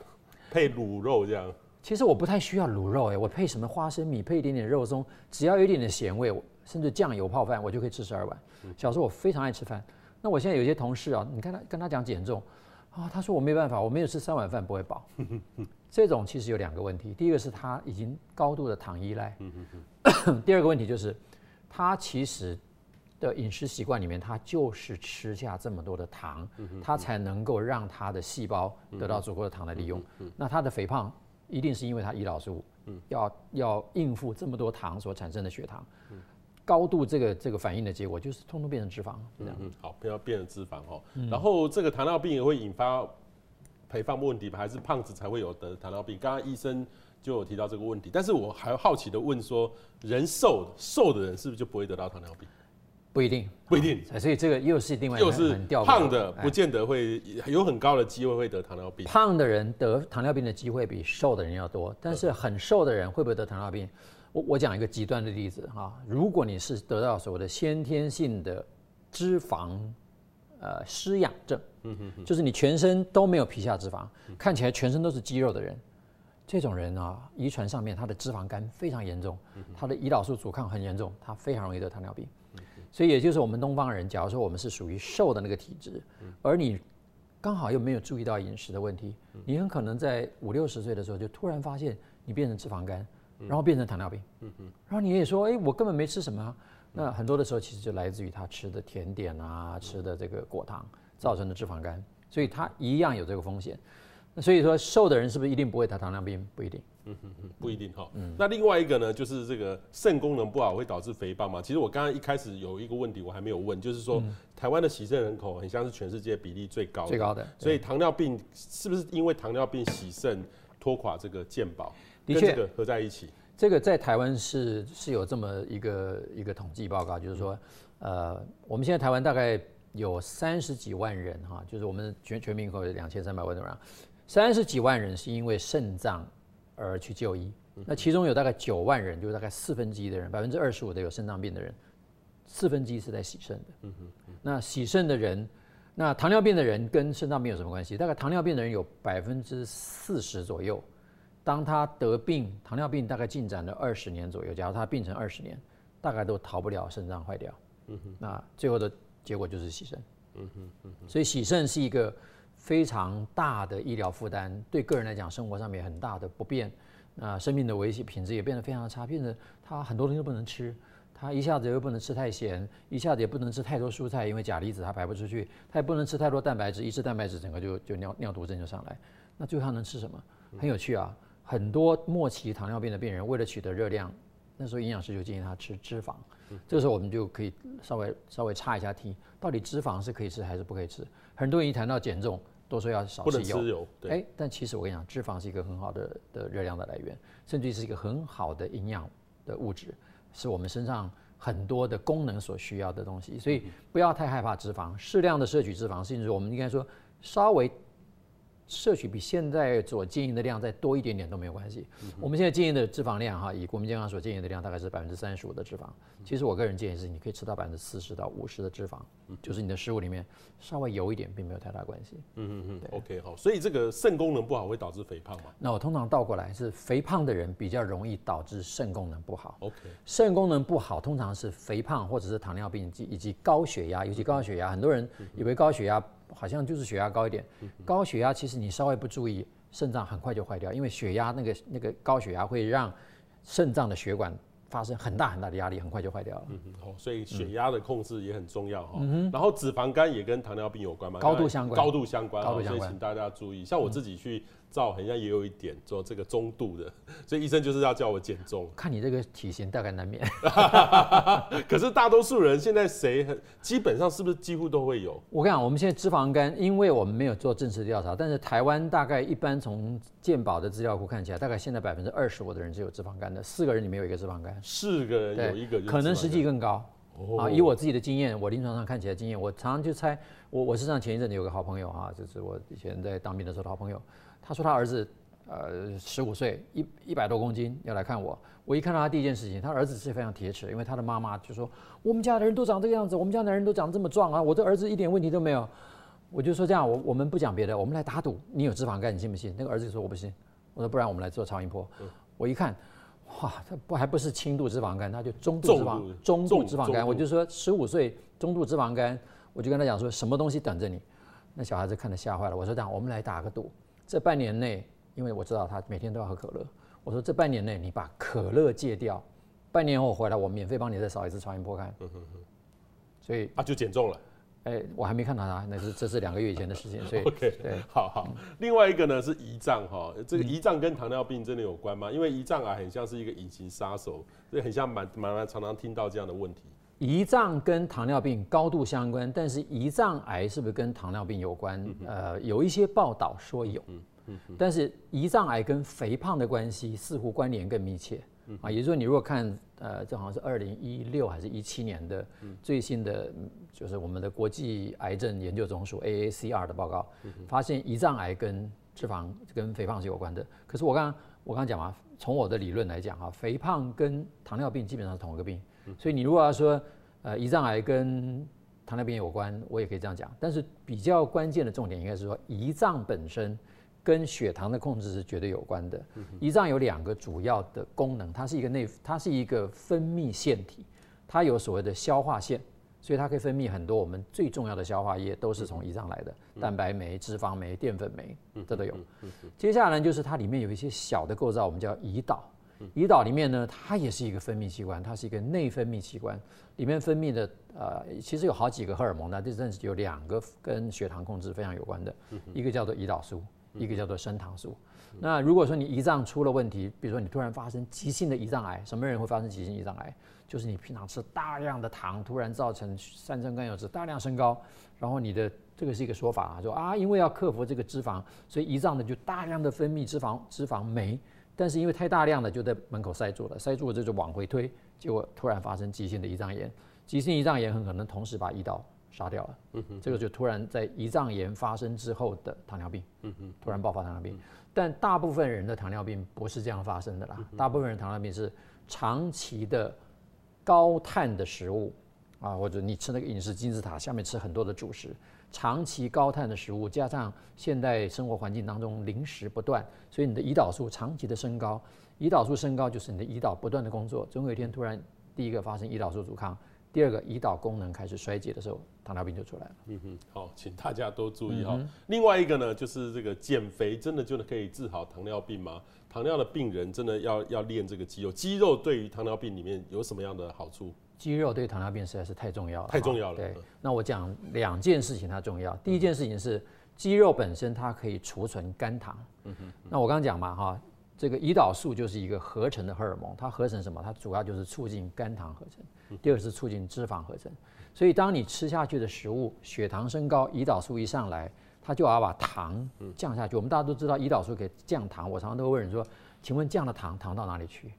配卤肉这样。其实我不太需要卤肉哎，我配什么花生米，配一点点肉松，只要有一点点咸味，甚至酱油泡饭，我就可以吃十二碗。小时候我非常爱吃饭。那我现在有些同事啊，你看他跟他讲减重，啊，他说我没办法，我没有吃三碗饭不会饱。<laughs> 这种其实有两个问题，第一个是他已经高度的糖依赖，<coughs> 第二个问题就是他其实的饮食习惯里面，他就是吃下这么多的糖，他才能够让他的细胞得到足够的糖的利用。那他的肥胖一定是因为他胰岛素要要应付这么多糖所产生的血糖。高度这个这个反应的结果就是通通变成脂肪，这样。嗯，好，不要变成脂肪哦。嗯、然后这个糖尿病也会引发肥胖问题吧？还是胖子才会有得糖尿病？刚刚医生就有提到这个问题，但是我还好奇的问说，人瘦瘦的人是不是就不会得到糖尿病？不一定，不一定。所以这个又是另外一个很很又是胖的，不见得会有很高的机会会得糖尿病。胖的人得糖尿病的机会比瘦的人要多，但是很瘦的人会不会得糖尿病？我我讲一个极端的例子哈，如果你是得到所谓的先天性的脂肪呃失养症，嗯哼，就是你全身都没有皮下脂肪，看起来全身都是肌肉的人，这种人啊，遗传上面他的脂肪肝非常严重，他的胰岛素阻抗很严重，他非常容易得糖尿病。所以也就是我们东方人，假如说我们是属于瘦的那个体质，而你刚好又没有注意到饮食的问题，你很可能在五六十岁的时候就突然发现你变成脂肪肝。然后变成糖尿病，嗯哼，然后你也说，哎，我根本没吃什么，啊。那很多的时候其实就来自于他吃的甜点啊，吃的这个果糖造成的脂肪肝，所以他一样有这个风险。那所以说，瘦的人是不是一定不会得糖尿病？不一定，嗯哼哼，不一定哈。嗯，那另外一个呢，就是这个肾功能不好会导致肥胖嘛？其实我刚刚一开始有一个问题我还没有问，就是说台湾的洗肾人口很像是全世界比例最高的，最高的，所以糖尿病是不是因为糖尿病洗肾拖垮这个健保？的确，这个合在一起。这个在台湾是是有这么一个一个统计报告，就是说，呃，我们现在台湾大概有三十几万人哈，就是我们全全民口有两千三百万多人，三十几万人是因为肾脏而去就医，那其中有大概九万人，就是大概四分之一的人，百分之二十五的有肾脏病的人，四分之一是在洗肾的。嗯哼，那洗肾的人，那糖尿病的人跟肾脏病有什么关系？大概糖尿病的人有百分之四十左右。当他得病，糖尿病大概进展了二十年左右，假如他病程二十年，大概都逃不了肾脏坏掉。嗯哼，那最后的结果就是洗肾。嗯哼，嗯哼，所以洗肾是一个非常大的医疗负担，对个人来讲，生活上面很大的不便。那生命的维系品质也变得非常的差，变得他很多东西都不能吃，他一下子又不能吃太咸，一下子也不能吃太多蔬菜，因为钾离子他排不出去，他也不能吃太多蛋白质，一吃蛋白质整个就就尿尿毒症就上来。那最后他能吃什么？很有趣啊。很多末期糖尿病的病人为了取得热量，那时候营养师就建议他吃脂肪。嗯、这个时候我们就可以稍微稍微插一下题，到底脂肪是可以吃还是不可以吃？很多人一谈到减重，都说要少吃油。不能吃油。对。哎，但其实我跟你讲，脂肪是一个很好的的热量的来源，甚至是一个很好的营养的物质，是我们身上很多的功能所需要的东西。所以不要太害怕脂肪，适量的摄取脂肪，甚至我们应该说稍微。摄取比现在所建议的量再多一点点都没有关系。我们现在建议的脂肪量哈，以国民健康所建议的量大概是百分之三十五的脂肪。嗯、其实我个人建议是，你可以吃到百分之四十到五十的脂肪，嗯、就是你的食物里面稍微油一点，并没有太大关系。嗯嗯嗯，OK 好。所以这个肾功能不好会导致肥胖吗？那我通常倒过来是肥胖的人比较容易导致肾功能不好。OK，肾功能不好通常是肥胖或者是糖尿病及以及高血压，尤其高血压，很多人以为高血压。好像就是血压高一点，高血压其实你稍微不注意，肾脏很快就坏掉，因为血压那个那个高血压会让肾脏的血管发生很大很大的压力，很快就坏掉了。嗯嗯，好，所以血压的控制也很重要哈。嗯哼，然后脂肪肝也跟糖尿病有关吗？高度相关，高度相关，所以请大家注意。像我自己去。照好像也有一点做这个中度的，<laughs> 所以医生就是要叫我减重。看你这个体型，大概难免。<laughs> <laughs> 可是大多数人现在谁很基本上是不是几乎都会有？我跟你讲，我们现在脂肪肝，因为我们没有做正式调查，但是台湾大概一般从健保的资料库看起来，大概现在百分之二十五的人是有脂肪肝的，四个人里面有一个脂肪肝。四个人有一个，可能实际更高。哦、啊，以我自己的经验，我临床上看起来经验，我常常就猜，我我身上前一阵子有个好朋友哈，就是我以前在当兵的时候的好朋友，他说他儿子。呃，十五岁，一一百多公斤，要来看我。我一看到他第一件事情，他儿子是非常铁齿，因为他的妈妈就说：“我们家的人都长这个样子，我们家男人都长这么壮啊，我的儿子一点问题都没有。”我就说这样，我我们不讲别的，我们来打赌，你有脂肪肝，你信不信？那个儿子说我不信。我说不然我们来做超音波。嗯、我一看，哇，他不还不是轻度脂肪肝，他就中度脂肪，中度脂肪肝。我就说十五岁中度脂肪肝，我就跟他讲说什么东西等着你。那小孩子看得吓坏了。我说这样，我们来打个赌，这半年内。因为我知道他每天都要喝可乐，我说这半年内你把可乐戒掉，半年后回来我免费帮你再扫一次超音波看。嗯哼哼。所以啊就减重了。哎，我还没看到他，那是这是两个月以前的事情。所以 <laughs> OK，对，好好。另外一个呢是胰脏哈，这个胰脏跟糖尿病真的有关吗？因为胰脏癌很像是一个隐形杀手，所以很像蛮蛮常常听到这样的问题。胰脏跟糖尿病高度相关，但是胰脏癌是不是跟糖尿病有关？呃，有一些报道说有。嗯但是胰脏癌跟肥胖的关系似乎关联更密切。啊，也就是说，你如果看呃，这好像是二零一六还是一七年的最新的，就是我们的国际癌症研究总署 AACR 的报告，发现胰脏癌跟脂肪跟肥胖是有关的。可是我刚刚我刚刚讲嘛，从我的理论来讲啊，肥胖跟糖尿病基本上是同一个病，所以你如果要说呃胰脏癌跟糖尿病有关，我也可以这样讲。但是比较关键的重点应该是说胰脏本身。跟血糖的控制是绝对有关的。胰脏有两个主要的功能，它是一个内，它是一个分泌腺体，它有所谓的消化腺，所以它可以分泌很多我们最重要的消化液，都是从胰脏来的，蛋白酶、脂肪酶、淀粉酶，这都有。接下来呢，就是它里面有一些小的构造，我们叫胰岛。胰岛里面呢，它也是一个分泌器官，它是一个内分泌器官，里面分泌的呃，其实有好几个荷尔蒙呢，这阵子有两个跟血糖控制非常有关的，一个叫做胰岛素。一个叫做升糖素。那如果说你胰脏出了问题，比如说你突然发生急性的胰脏癌，什么人会发生急性胰脏癌？就是你平常吃大量的糖，突然造成三酸甘油酯大量升高，然后你的这个是一个说法啊，说啊，因为要克服这个脂肪，所以胰脏呢就大量的分泌脂肪脂肪酶，但是因为太大量了就在门口塞住了，塞住了这就往回推，结果突然发生急性的胰脏炎，急性胰脏炎很可能同时把胰岛。杀掉了，嗯哼，这个就突然在胰脏炎发生之后的糖尿病，嗯哼，突然爆发糖尿病，嗯、但大部分人的糖尿病不是这样发生的啦，嗯、大部分人糖尿病是长期的高碳的食物啊，或者你吃那个饮食金字塔下面吃很多的主食，长期高碳的食物加上现代生活环境当中零食不断，所以你的胰岛素长期的升高，胰岛素升高就是你的胰岛不断的工作，总有一天突然第一个发生胰岛素阻抗。第二个胰岛功能开始衰竭的时候，糖尿病就出来了。嗯哼，好，请大家都注意哈。另外一个呢，就是这个减肥真的就可以治好糖尿病吗？糖尿的病人真的要要练这个肌肉？肌肉对于糖尿病里面有什么样的好处？肌肉对糖尿病实在是太重要了，太重要了。对，那我讲两件事情它重要。第一件事情是肌肉本身它可以储存肝糖。嗯哼，那我刚刚讲嘛哈，这个胰岛素就是一个合成的荷尔蒙，它合成什么？它主要就是促进肝糖合成，第二是促进脂肪合成。所以当你吃下去的食物，血糖升高，胰岛素一上来，它就要把糖降下去。我们大家都知道胰岛素可以降糖，我常常都会问人说，请问这样的糖，糖到哪里去？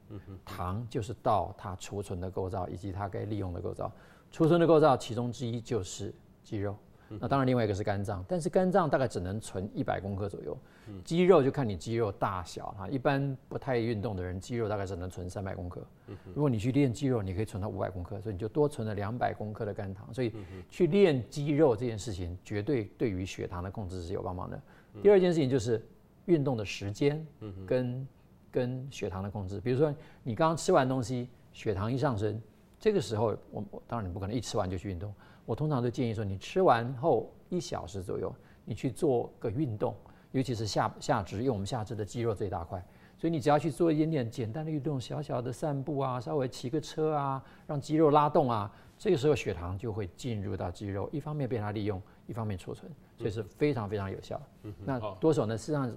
糖就是到它储存的构造以及它该利用的构造。储存的构造其中之一就是肌肉。那当然，另外一个是肝脏，但是肝脏大概只能存一百公克左右，肌肉就看你肌肉大小哈。一般不太运动的人，肌肉大概只能存三百公克。如果你去练肌肉，你可以存到五百公克，所以你就多存了两百公克的肝糖。所以去练肌肉这件事情，绝对对于血糖的控制是有帮忙的。第二件事情就是运动的时间跟跟血糖的控制。比如说你刚刚吃完东西，血糖一上升，这个时候我我当然你不可能一吃完就去运动。我通常都建议说，你吃完后一小时左右，你去做个运动，尤其是下下肢，因为我们下肢的肌肉最大块，所以你只要去做一点点简单的运动，小小的散步啊，稍微骑个车啊，让肌肉拉动啊，这个时候血糖就会进入到肌肉，一方面被它利用，一方面储存，所以是非常非常有效。嗯、那多少呢？事实际上。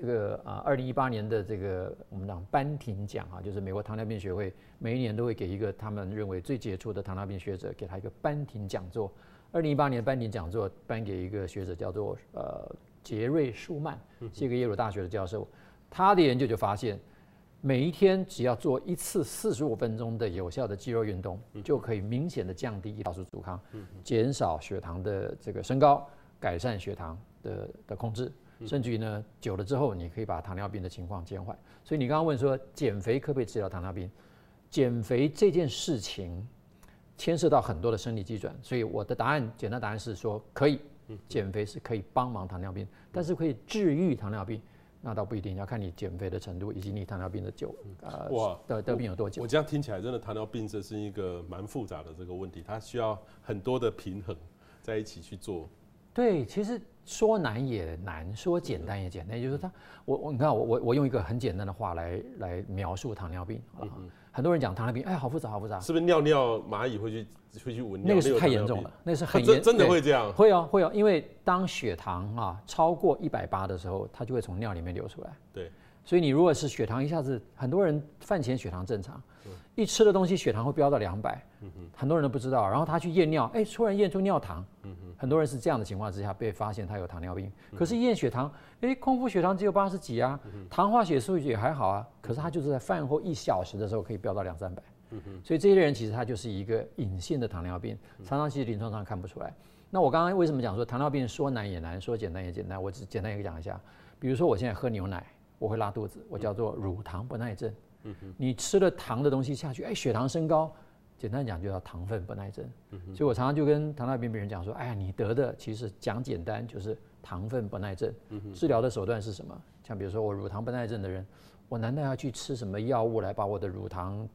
这个啊，二零一八年的这个我们讲班廷奖啊，就是美国糖尿病学会每一年都会给一个他们认为最杰出的糖尿病学者，给他一个班廷讲座。二零一八年的班廷讲座颁给一个学者，叫做呃杰瑞舒曼，是一个耶鲁大学的教授。他的研究就发现，每一天只要做一次四十五分钟的有效的肌肉运动，就可以明显的降低胰岛素阻抗，减少血糖的这个升高，改善血糖的的控制。甚至于呢，久了之后，你可以把糖尿病的情况减缓。所以你刚刚问说，减肥可不可以治疗糖尿病？减肥这件事情牵涉到很多的生理机转，所以我的答案，简单答案是说可以，减肥是可以帮忙糖尿病，但是可以治愈糖尿病，那倒不一定，要看你减肥的程度以及你糖尿病的久，呃，哇，得得病有多久。我这样听起来，真的糖尿病这是一个蛮复杂的这个问题，它需要很多的平衡在一起去做。对，其实。说难也难，说简单也简单，就是他，我我你看我我我用一个很简单的话来来描述糖尿病啊，很多人讲糖尿病，哎，好复杂，好复杂，是不是尿尿蚂蚁会去会去闻尿？那个是太严重了，那个是很严，真的会这样？会哦会哦，因为当血糖啊超过一百八的时候，它就会从尿里面流出来。对，所以你如果是血糖一下子，很多人饭前血糖正常，一吃的东西血糖会飙到两百，很多人都不知道，然后他去验尿，哎，突然验出尿糖。很多人是这样的情况之下被发现他有糖尿病，可是验血糖，哎，空腹血糖只有八十几啊，糖化血素也还好啊，可是他就是在饭后一小时的时候可以飙到两三百，所以这些人其实他就是一个隐性的糖尿病，常常其实临床上看不出来。那我刚刚为什么讲说糖尿病说难也难，说简单也简单？我只简单一个讲一下，比如说我现在喝牛奶，我会拉肚子，我叫做乳糖不耐症。你吃了糖的东西下去，哎，血糖升高。简单讲就叫糖分不耐症，所以我常常就跟糖尿病病人讲说，哎呀，你得的其实讲简单就是糖分不耐症，治疗的手段是什么？像比如说我乳糖不耐症的人，我难道要去吃什么药物来把我的乳糖？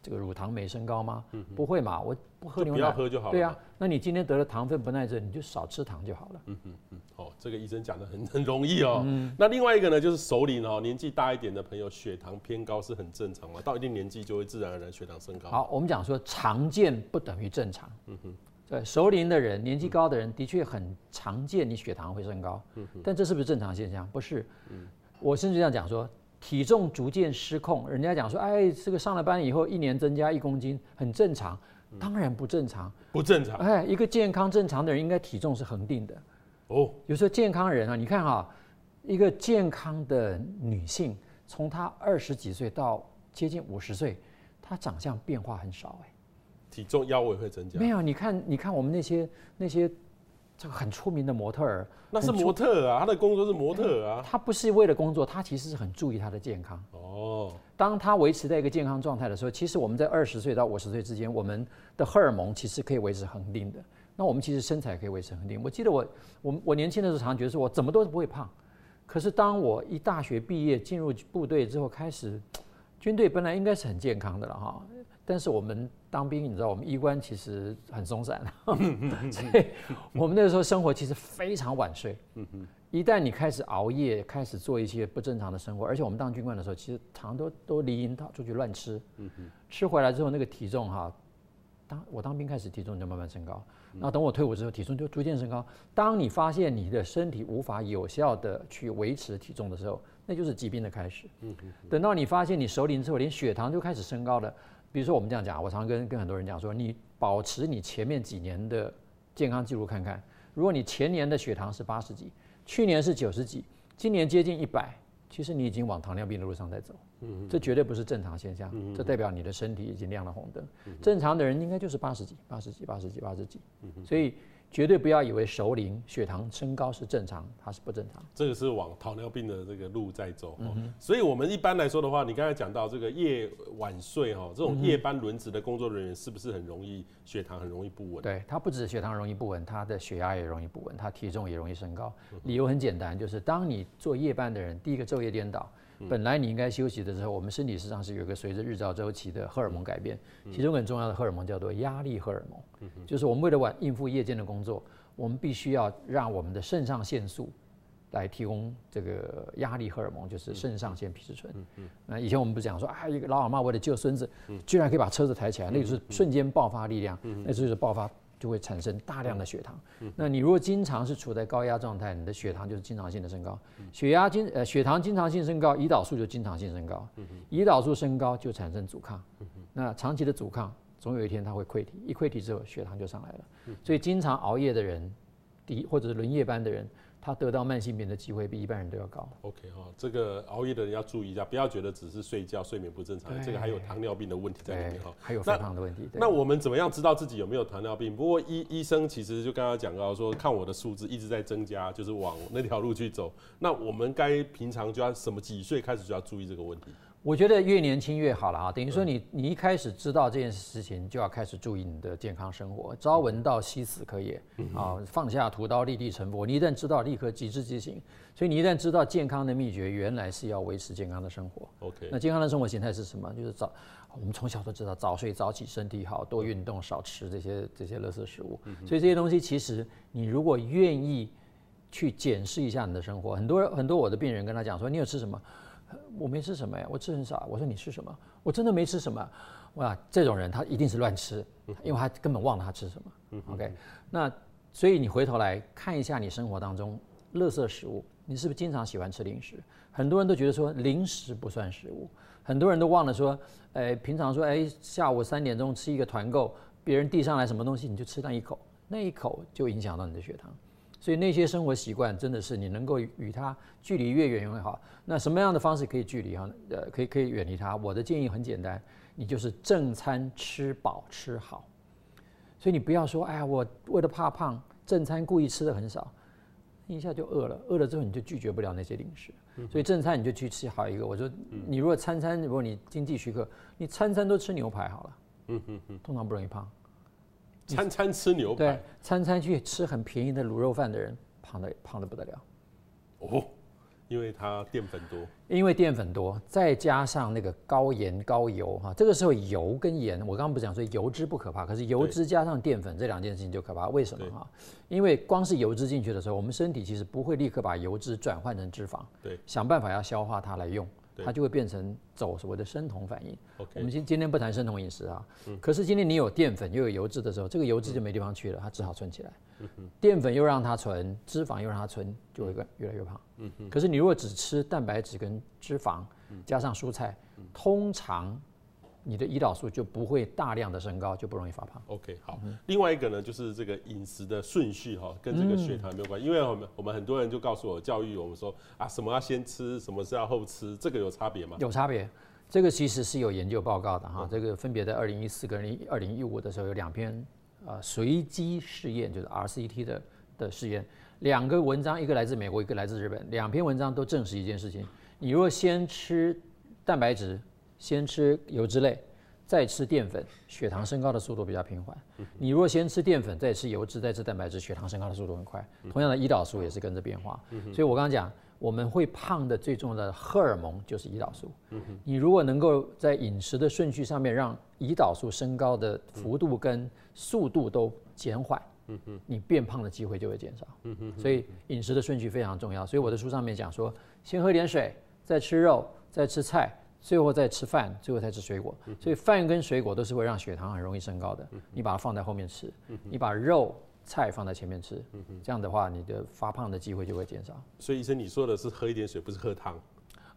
这个乳糖酶升高吗？嗯、不会嘛，我不喝牛奶，不要喝就好了。对啊，那你今天得了糖分不耐症，你就少吃糖就好了。嗯嗯嗯。哦，这个医生讲的很 <laughs> 很容易哦。嗯。那另外一个呢，就是熟龄哦，年纪大一点的朋友，血糖偏高是很正常嘛？到一定年纪就会自然而然血糖升高。好，我们讲说常见不等于正常。嗯哼。对，熟龄的人，年纪高的人，的确很常见，你血糖会升高。嗯哼。但这是不是正常现象？不是。嗯。我甚至这样讲说。体重逐渐失控，人家讲说，哎，这个上了班以后一年增加一公斤很正常，当然不正常，不正常。哎，一个健康正常的人应该体重是恒定的。哦，有时候健康人啊，你看哈，一个健康的女性，从她二十几岁到接近五十岁，她长相变化很少哎，体重腰围会增加？没有，你看，你看我们那些那些。这个很出名的模特儿，那是模特儿啊，他的工作是模特儿啊。他不是为了工作，他其实是很注意他的健康。哦，当他维持在一个健康状态的时候，其实我们在二十岁到五十岁之间，我们的荷尔蒙其实可以维持恒定的。那我们其实身材可以维持恒定。我记得我我我年轻的时候常常觉得说我怎么都不会胖，可是当我一大学毕业进入部队之后，开始军队本来应该是很健康的了哈。但是我们当兵，你知道，我们衣冠其实很松散，<laughs> 所以我们那个时候生活其实非常晚睡。一旦你开始熬夜，开始做一些不正常的生活，而且我们当军官的时候，其实常常都都离营到出去乱吃。吃回来之后，那个体重哈，当我当兵开始，体重就慢慢升高。那等我退伍之后，体重就逐渐升高。当你发现你的身体无法有效的去维持体重的时候，那就是疾病的开始。等到你发现你熟龄之后，连血糖就开始升高了。比如说我们这样讲，我常常跟跟很多人讲说，你保持你前面几年的健康记录看看，如果你前年的血糖是八十几，去年是九十几，今年接近一百，其实你已经往糖尿病的路上在走。嗯这绝对不是正常现象，这代表你的身体已经亮了红灯。正常的人应该就是八十几、八十几、八十几、八十几，所以。绝对不要以为熟龄血糖升高是正常，它是不正常。这个是往糖尿病的这个路在走。嗯、所以，我们一般来说的话，你刚才讲到这个夜晚睡哈，这种夜班轮值的工作人员是不是很容易血糖很容易不稳？对，它不止血糖容易不稳，他的血压也容易不稳，他体重也容易升高。理由很简单，就是当你做夜班的人，第一个昼夜颠倒。本来你应该休息的时候，我们身体实际上是有一个随着日照周期的荷尔蒙改变，其中很重要的荷尔蒙叫做压力荷尔蒙，就是我们为了晚应付夜间的工作，我们必须要让我们的肾上腺素来提供这个压力荷尔蒙，就是肾上腺皮质醇。那以前我们不是讲说啊，一个老阿妈为了救孙子，居然可以把车子抬起来，那就是瞬间爆发力量，那就是爆发。就会产生大量的血糖。那你如果经常是处在高压状态，你的血糖就是经常性的升高。血压经呃血糖经常性升高，胰岛素就经常性升高。胰岛素升高就产生阻抗。那长期的阻抗，总有一天它会溃体，一溃体之后血糖就上来了。所以经常熬夜的人，第或者是轮夜班的人。他得到慢性病的机会比一般人都要高。OK 哈，这个熬夜的人要注意一下，不要觉得只是睡觉睡眠不正常，对这个还有糖尿病的问题在里面哈，还有肥胖的问题。那，那我们怎么样知道自己有没有糖尿病？不过医医生其实就刚刚讲到说，看我的数字一直在增加，就是往那条路去走。那我们该平常就要什么几岁开始就要注意这个问题？我觉得越年轻越好了啊，等于说你你一开始知道这件事情，就要开始注意你的健康生活。朝闻道，夕死可也啊，放下屠刀，立地成佛。你一旦知道，立刻即知即行。所以你一旦知道健康的秘诀，原来是要维持健康的生活。OK，那健康的生活形态是什么？就是早，我们从小都知道，早睡早起身体好，多运动，少吃这些这些垃圾食物。所以这些东西其实你如果愿意去检视一下你的生活，很多很多我的病人跟他讲说，你有吃什么？我没吃什么呀，我吃很少。我说你吃什么？我真的没吃什么。哇，这种人他一定是乱吃，因为他根本忘了他吃什么。OK，那所以你回头来看一下你生活当中垃圾食物，你是不是经常喜欢吃零食？很多人都觉得说零食不算食物，很多人都忘了说，哎，平常说哎下午三点钟吃一个团购，别人递上来什么东西你就吃那一口，那一口就影响到你的血糖。所以那些生活习惯真的是你能够与它距离越远越好。那什么样的方式可以距离哈？呃，可以可以远离它。我的建议很简单，你就是正餐吃饱吃好。所以你不要说，哎呀，我为了怕胖，正餐故意吃的很少，一下就饿了，饿了之后你就拒绝不了那些零食。所以正餐你就去吃好一个。我说，你如果餐餐如果你经济许可，你餐餐都吃牛排好了，嗯嗯嗯，通常不容易胖。餐餐吃牛排，对，餐餐去吃很便宜的卤肉饭的人，胖的胖的不得了。哦，因为它淀粉多。因为淀粉多，再加上那个高盐高油哈，这个时候油跟盐，我刚刚不讲说油脂不可怕，可是油脂加上淀粉这两件事情就可怕。为什么哈？对因为光是油脂进去的时候，我们身体其实不会立刻把油脂转换成脂肪，对，想办法要消化它来用。它就会变成走所谓的生酮反应。我们今今天不谈生酮饮食啊，嗯、可是今天你有淀粉又有油脂的时候，这个油脂就没地方去了，它只好存起来。淀粉又让它存，脂肪又让它存，就会越来越胖。可是你如果只吃蛋白质跟脂肪，加上蔬菜，嗯、通常。你的胰岛素就不会大量的升高，就不容易发胖。OK，好。嗯、另外一个呢，就是这个饮食的顺序哈，跟这个血糖没有关系。嗯、因为我们我们很多人就告诉我，教育我们说啊，什么要先吃，什么是要后吃，这个有差别吗？有差别，这个其实是有研究报告的哈。嗯、这个分别在二零一四跟二零一五的时候有两篇呃随机试验，就是 RCT 的的试验，两个文章，一个来自美国，一个来自日本，两篇文章都证实一件事情：你如果先吃蛋白质。先吃油脂类，再吃淀粉，血糖升高的速度比较平缓。你如果先吃淀粉，再吃油脂，再吃蛋白质，血糖升高的速度很快。同样的，胰岛素也是跟着变化。所以我刚刚讲，我们会胖的最重要的荷尔蒙就是胰岛素。你如果能够在饮食的顺序上面让胰岛素升高的幅度跟速度都减缓，你变胖的机会就会减少。所以饮食的顺序非常重要。所以我的书上面讲说，先喝点水，再吃肉，再吃菜。最后再吃饭，最后再吃水果。所以饭跟水果都是会让血糖很容易升高的。你把它放在后面吃，你把肉菜放在前面吃，这样的话，你的发胖的机会就会减少。所以医生，你说的是喝一点水，不是喝汤。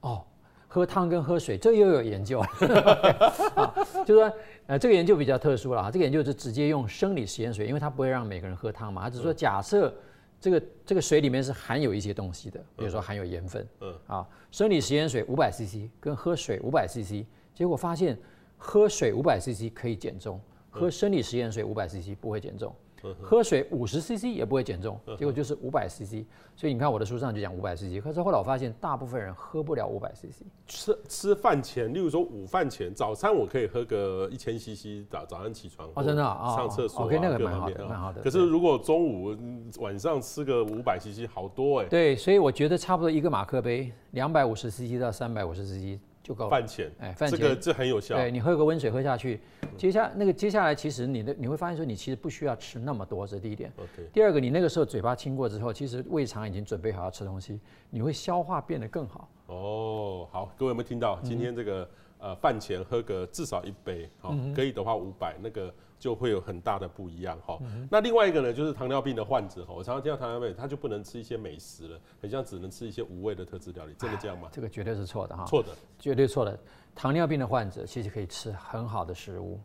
哦，喝汤跟喝水，这又有研究。<laughs> 就是说，呃，这个研究比较特殊了哈。这个研究是直接用生理实验水，因为它不会让每个人喝汤嘛。它只是说，假设这个这个水里面是含有一些东西的，比如说含有盐分。嗯。啊，生理食盐水五百 CC 跟喝水五百 CC，结果发现喝水五百 CC 可以减重，喝生理食盐水五百 CC 不会减重。喝水五十 CC 也不会减重，结果就是五百 CC。所以你看我的书上就讲五百 CC，可是后来我发现大部分人喝不了五百 CC。吃吃饭前，例如说午饭前，早餐我可以喝个一千 CC，早早上起床哦，真的啊，上厕所 OK，那个蛮好的，蛮好的。可是如果中午晚上吃个五百 CC，好多哎。对，所以我觉得差不多一个马克杯，两百五十 CC 到三百五十 CC。就够饭前，哎，饭前这个这很有效。对，你喝个温水喝下去，接下那个接下来，其实你的你会发现说，你其实不需要吃那么多，这是第一点。OK。第二个，你那个时候嘴巴清过之后，其实胃肠已经准备好要吃东西，你会消化变得更好。哦，好，各位有没有听到？今天这个、嗯、呃饭前喝个至少一杯，好、哦，可以的话五百那个。就会有很大的不一样哈。嗯、那另外一个呢，就是糖尿病的患者哈，我常常听到糖尿病，他就不能吃一些美食了，很像只能吃一些无味的特制料理，真的这样吗？这个绝对是错的哈。错的，绝对错的。糖尿病的患者其实可以吃很好的食物。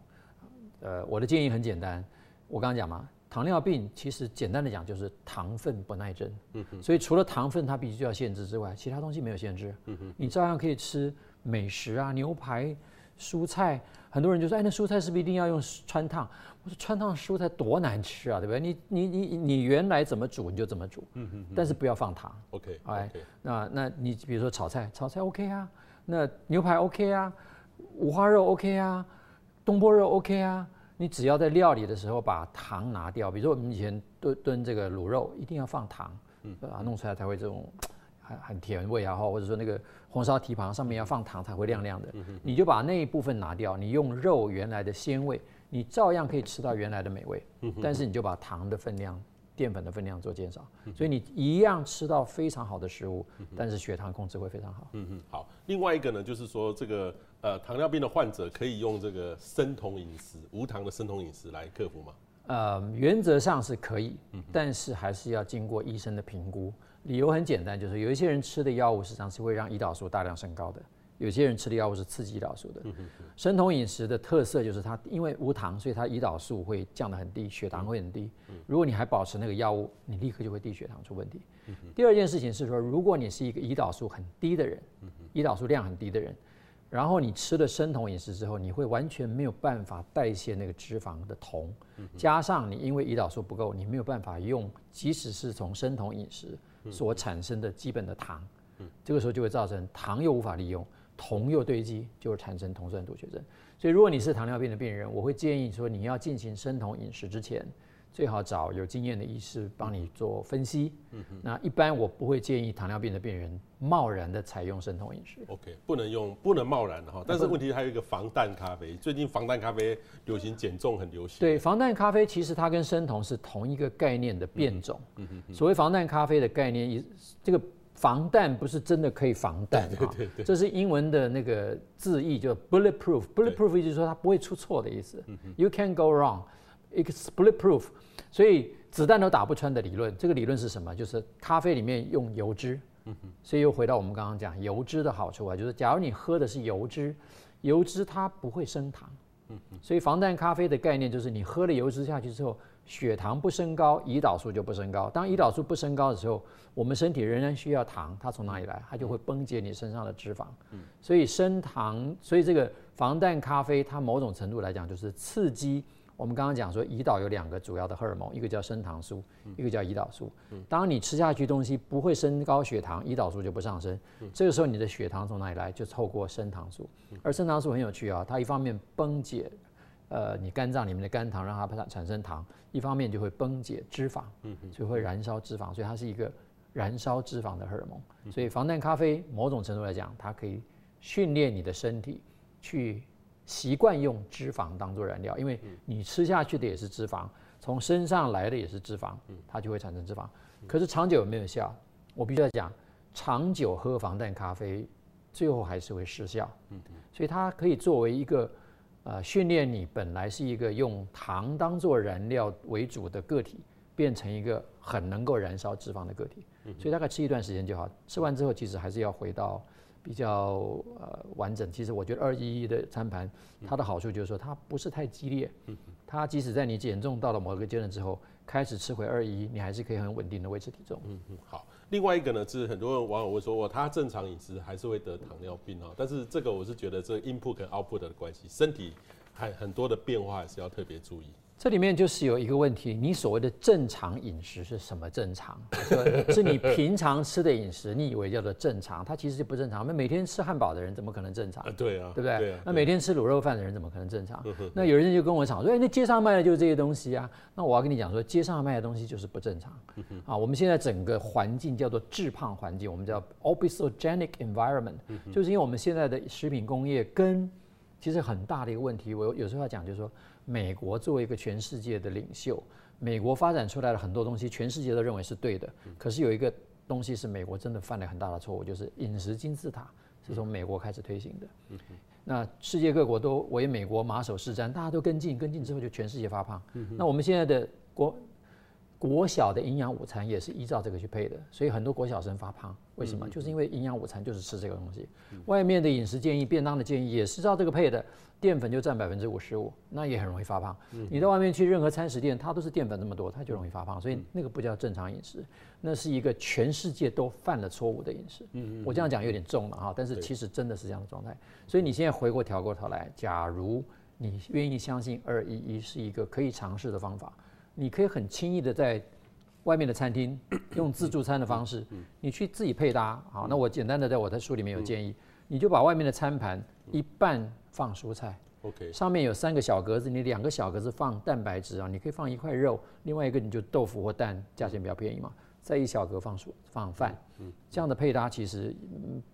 呃，我的建议很简单，我刚刚讲嘛，糖尿病其实简单的讲就是糖分不耐症。嗯哼。所以除了糖分它必须要限制之外，其他东西没有限制。嗯哼。你照样可以吃美食啊，牛排。蔬菜，很多人就说：“哎，那蔬菜是不是一定要用穿烫？”我说：“穿烫蔬菜多难吃啊，对不对？你你你你原来怎么煮你就怎么煮，嗯嗯，但是不要放糖。OK，哎，那那你比如说炒菜，炒菜 OK 啊，那牛排 OK 啊，五花肉 OK 啊，东坡肉 OK 啊，你只要在料理的时候把糖拿掉，比如说我们以前炖炖这个卤肉，一定要放糖，嗯，啊，弄出来才会这种。”很很甜味啊，或者说那个红烧蹄膀上面要放糖才会亮亮的，你就把那一部分拿掉，你用肉原来的鲜味，你照样可以吃到原来的美味，但是你就把糖的分量、淀粉的分量做减少，所以你一样吃到非常好的食物，但是血糖控制会非常好。嗯嗯，好。另外一个呢，就是说这个呃糖尿病的患者可以用这个生酮饮食、无糖的生酮饮食来克服吗？呃，原则上是可以，但是还是要经过医生的评估。理由很简单，就是有一些人吃的药物实际上是会让胰岛素大量升高的，有些人吃的药物是刺激胰岛素的。生酮饮食的特色就是它因为无糖，所以它胰岛素会降得很低，血糖会很低。如果你还保持那个药物，你立刻就会低血糖出问题。第二件事情是说，如果你是一个胰岛素很低的人，胰岛素量很低的人。然后你吃了生酮饮食之后，你会完全没有办法代谢那个脂肪的酮，加上你因为胰岛素不够，你没有办法用，即使是从生酮饮食所产生的基本的糖，这个时候就会造成糖又无法利用，酮又堆积，就会产生酮酸毒血症。所以如果你是糖尿病的病人，我会建议说，你要进行生酮饮食之前。最好找有经验的医师帮你做分析。嗯哼。那一般我不会建议糖尿病的病人贸然的采用生酮饮食。OK，不能用，不能贸然的哈。但是问题还有一个防弹咖啡，最近防弹咖啡流行减重很流行。对，防弹咖啡其实它跟生酮是同一个概念的变种。嗯哼。所谓防弹咖啡的概念，这个防弹不是真的可以防弹。<laughs> 对对对。这是英文的那个字义，就 bulletproof。bulletproof 就是说它不会出错的意思。You can't go wrong. It's bulletproof。所以子弹都打不穿的理论，这个理论是什么？就是咖啡里面用油脂，所以又回到我们刚刚讲油脂的好处啊，就是假如你喝的是油脂，油脂它不会升糖，所以防弹咖啡的概念就是你喝了油脂下去之后，血糖不升高，胰岛素就不升高。当胰岛素不升高的时候，我们身体仍然需要糖，它从哪里来？它就会崩解你身上的脂肪，所以升糖，所以这个防弹咖啡它某种程度来讲就是刺激。我们刚刚讲说，胰岛有两个主要的荷尔蒙，一个叫升糖素，一个叫胰岛素。当你吃下去东西不会升高血糖，胰岛素就不上升。这个时候你的血糖从哪里来？就透过升糖素。而升糖素很有趣啊，它一方面崩解，呃，你肝脏里面的肝糖，让它产产生糖；一方面就会崩解脂肪，所以会燃烧脂肪，所以它是一个燃烧脂肪的荷尔蒙。所以防弹咖啡某种程度来讲，它可以训练你的身体去。习惯用脂肪当做燃料，因为你吃下去的也是脂肪，从身上来的也是脂肪，它就会产生脂肪。可是长久有没有效？我必须要讲，长久喝防弹咖啡，最后还是会失效。嗯，所以它可以作为一个呃训练你本来是一个用糖当做燃料为主的个体，变成一个很能够燃烧脂肪的个体。所以大概吃一段时间就好。吃完之后，其实还是要回到比较呃完整。其实我觉得二一一的餐盘，它的好处就是说它不是太激烈。它即使在你减重到了某一个阶段之后，开始吃回二一一，你还是可以很稳定的维持体重。嗯嗯，好。另外一个呢，是很多人网友会说，我，他正常饮食还是会得糖尿病啊。但是这个我是觉得这 input 跟 output 的关系，身体还很多的变化还是要特别注意。这里面就是有一个问题，你所谓的正常饮食是什么正常？<laughs> 是你平常吃的饮食，你以为叫做正常，它其实就不正常。那每天吃汉堡的人怎么可能正常？对啊，对不对？对啊，那每天吃卤肉饭的人怎么可能正常？那有人就跟我讲说，哎，那街上卖的就是这些东西啊。那我要跟你讲说，街上卖的东西就是不正常。啊，我们现在整个环境叫做致胖环境，我们叫 obesogenic environment，就是因为我们现在的食品工业跟其实很大的一个问题，我有时候要讲就是说。美国作为一个全世界的领袖，美国发展出来了很多东西，全世界都认为是对的。可是有一个东西是美国真的犯了很大的错误，就是饮食金字塔是从美国开始推行的。那世界各国都为美国马首是瞻，大家都跟进，跟进之后就全世界发胖。那我们现在的国国小的营养午餐也是依照这个去配的，所以很多国小生发胖，为什么？就是因为营养午餐就是吃这个东西。外面的饮食建议、便当的建议也是照这个配的。淀粉就占百分之五十五，那也很容易发胖。你到外面去任何餐食店，它都是淀粉这么多，它就容易发胖。所以那个不叫正常饮食，那是一个全世界都犯了错误的饮食。我这样讲有点重了哈，但是其实真的是这样的状态。所以你现在回过调过头来，假如你愿意相信二一一是一个可以尝试的方法，你可以很轻易的在外面的餐厅 <coughs> 用自助餐的方式，你去自己配搭。好，那我简单的在我的书里面有建议，你就把外面的餐盘一半。放蔬菜，OK，上面有三个小格子，你两个小格子放蛋白质啊，你可以放一块肉，另外一个你就豆腐或蛋，价钱比较便宜嘛。再一小格放蔬放饭，嗯，这样的配搭其实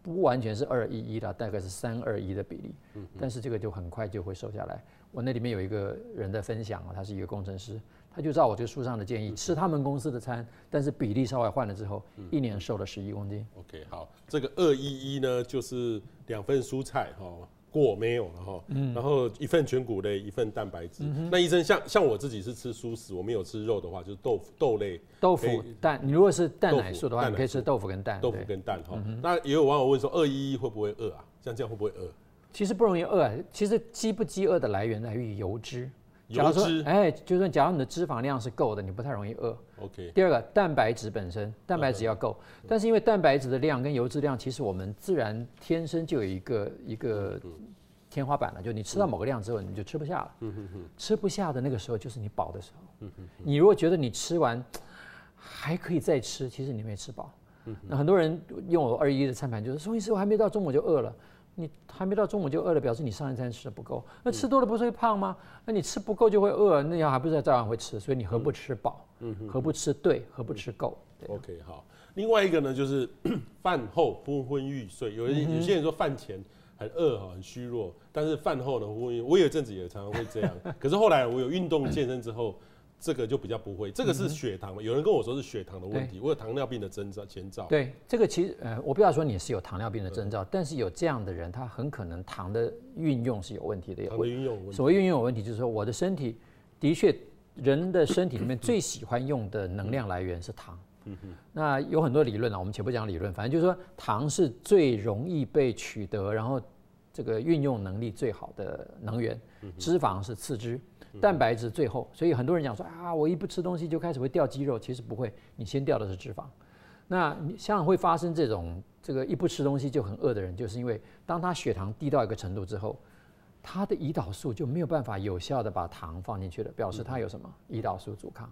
不完全是二一一的，大概是三二一的比例，嗯，但是这个就很快就会瘦下来。我那里面有一个人在分享啊，他是一个工程师，他就照我这个书上的建议吃他们公司的餐，但是比例稍微换了之后，一年瘦了十一公斤。OK，好，这个二一一呢就是两份蔬菜哈。果没有了哈，然后一份全谷类，一份蛋白质。那医生像像我自己是吃素食，我没有吃肉的话，就是豆腐豆类。豆腐蛋，你如果是蛋奶素的话，你可以吃豆腐跟蛋。豆腐跟蛋哈。那也有网友问说，二一一会不会饿啊？像这样会不会饿？其实不容易饿啊。其实饥不饥饿的来源来于油脂。油脂。哎，就算假如你的脂肪量是够的，你不太容易饿。OK。第二个，蛋白质本身，蛋白质要够，但是因为蛋白质的量跟油脂量，其实我们自然天生就有一个一个天花板了，就你吃到某个量之后，你就吃不下了。吃不下的那个时候，就是你饱的时候。你如果觉得你吃完还可以再吃，其实你没吃饱。那很多人用我二一一的餐盘，就是宋，医师，我还没到中午就饿了。你还没到中午就饿了，表示你上一餐吃的不够。那吃多了不是会胖吗？那你吃不够就会饿，那样还不是照样会吃？所以你何不吃饱？何不吃对？何不吃够？OK，好。另外一个呢，就是 <coughs> 饭后昏昏欲睡。有人有些人说饭前很饿哈，很虚弱，但是饭后呢，昏昏。我有阵子也常常会这样。<laughs> 可是后来我有运动健身之后。这个就比较不会，这个是血糖嘛。有人跟我说是血糖的问题，我有糖尿病的征兆前兆。对，这个其实呃，我不要说你是有糖尿病的征兆，但是有这样的人，他很可能糖的运用是有问题的。糖的运用，所谓运用有问题，就是说我的身体的确，人的身体里面最喜欢用的能量来源是糖。嗯哼。那有很多理论啊，我们且不讲理论，反正就是说糖是最容易被取得，然后这个运用能力最好的能源，脂肪是次之。蛋白质最后，所以很多人讲说啊，我一不吃东西就开始会掉肌肉，其实不会，你先掉的是脂肪。那你像会发生这种这个一不吃东西就很饿的人，就是因为当他血糖低到一个程度之后，他的胰岛素就没有办法有效的把糖放进去了，表示他有什么胰岛素阻抗。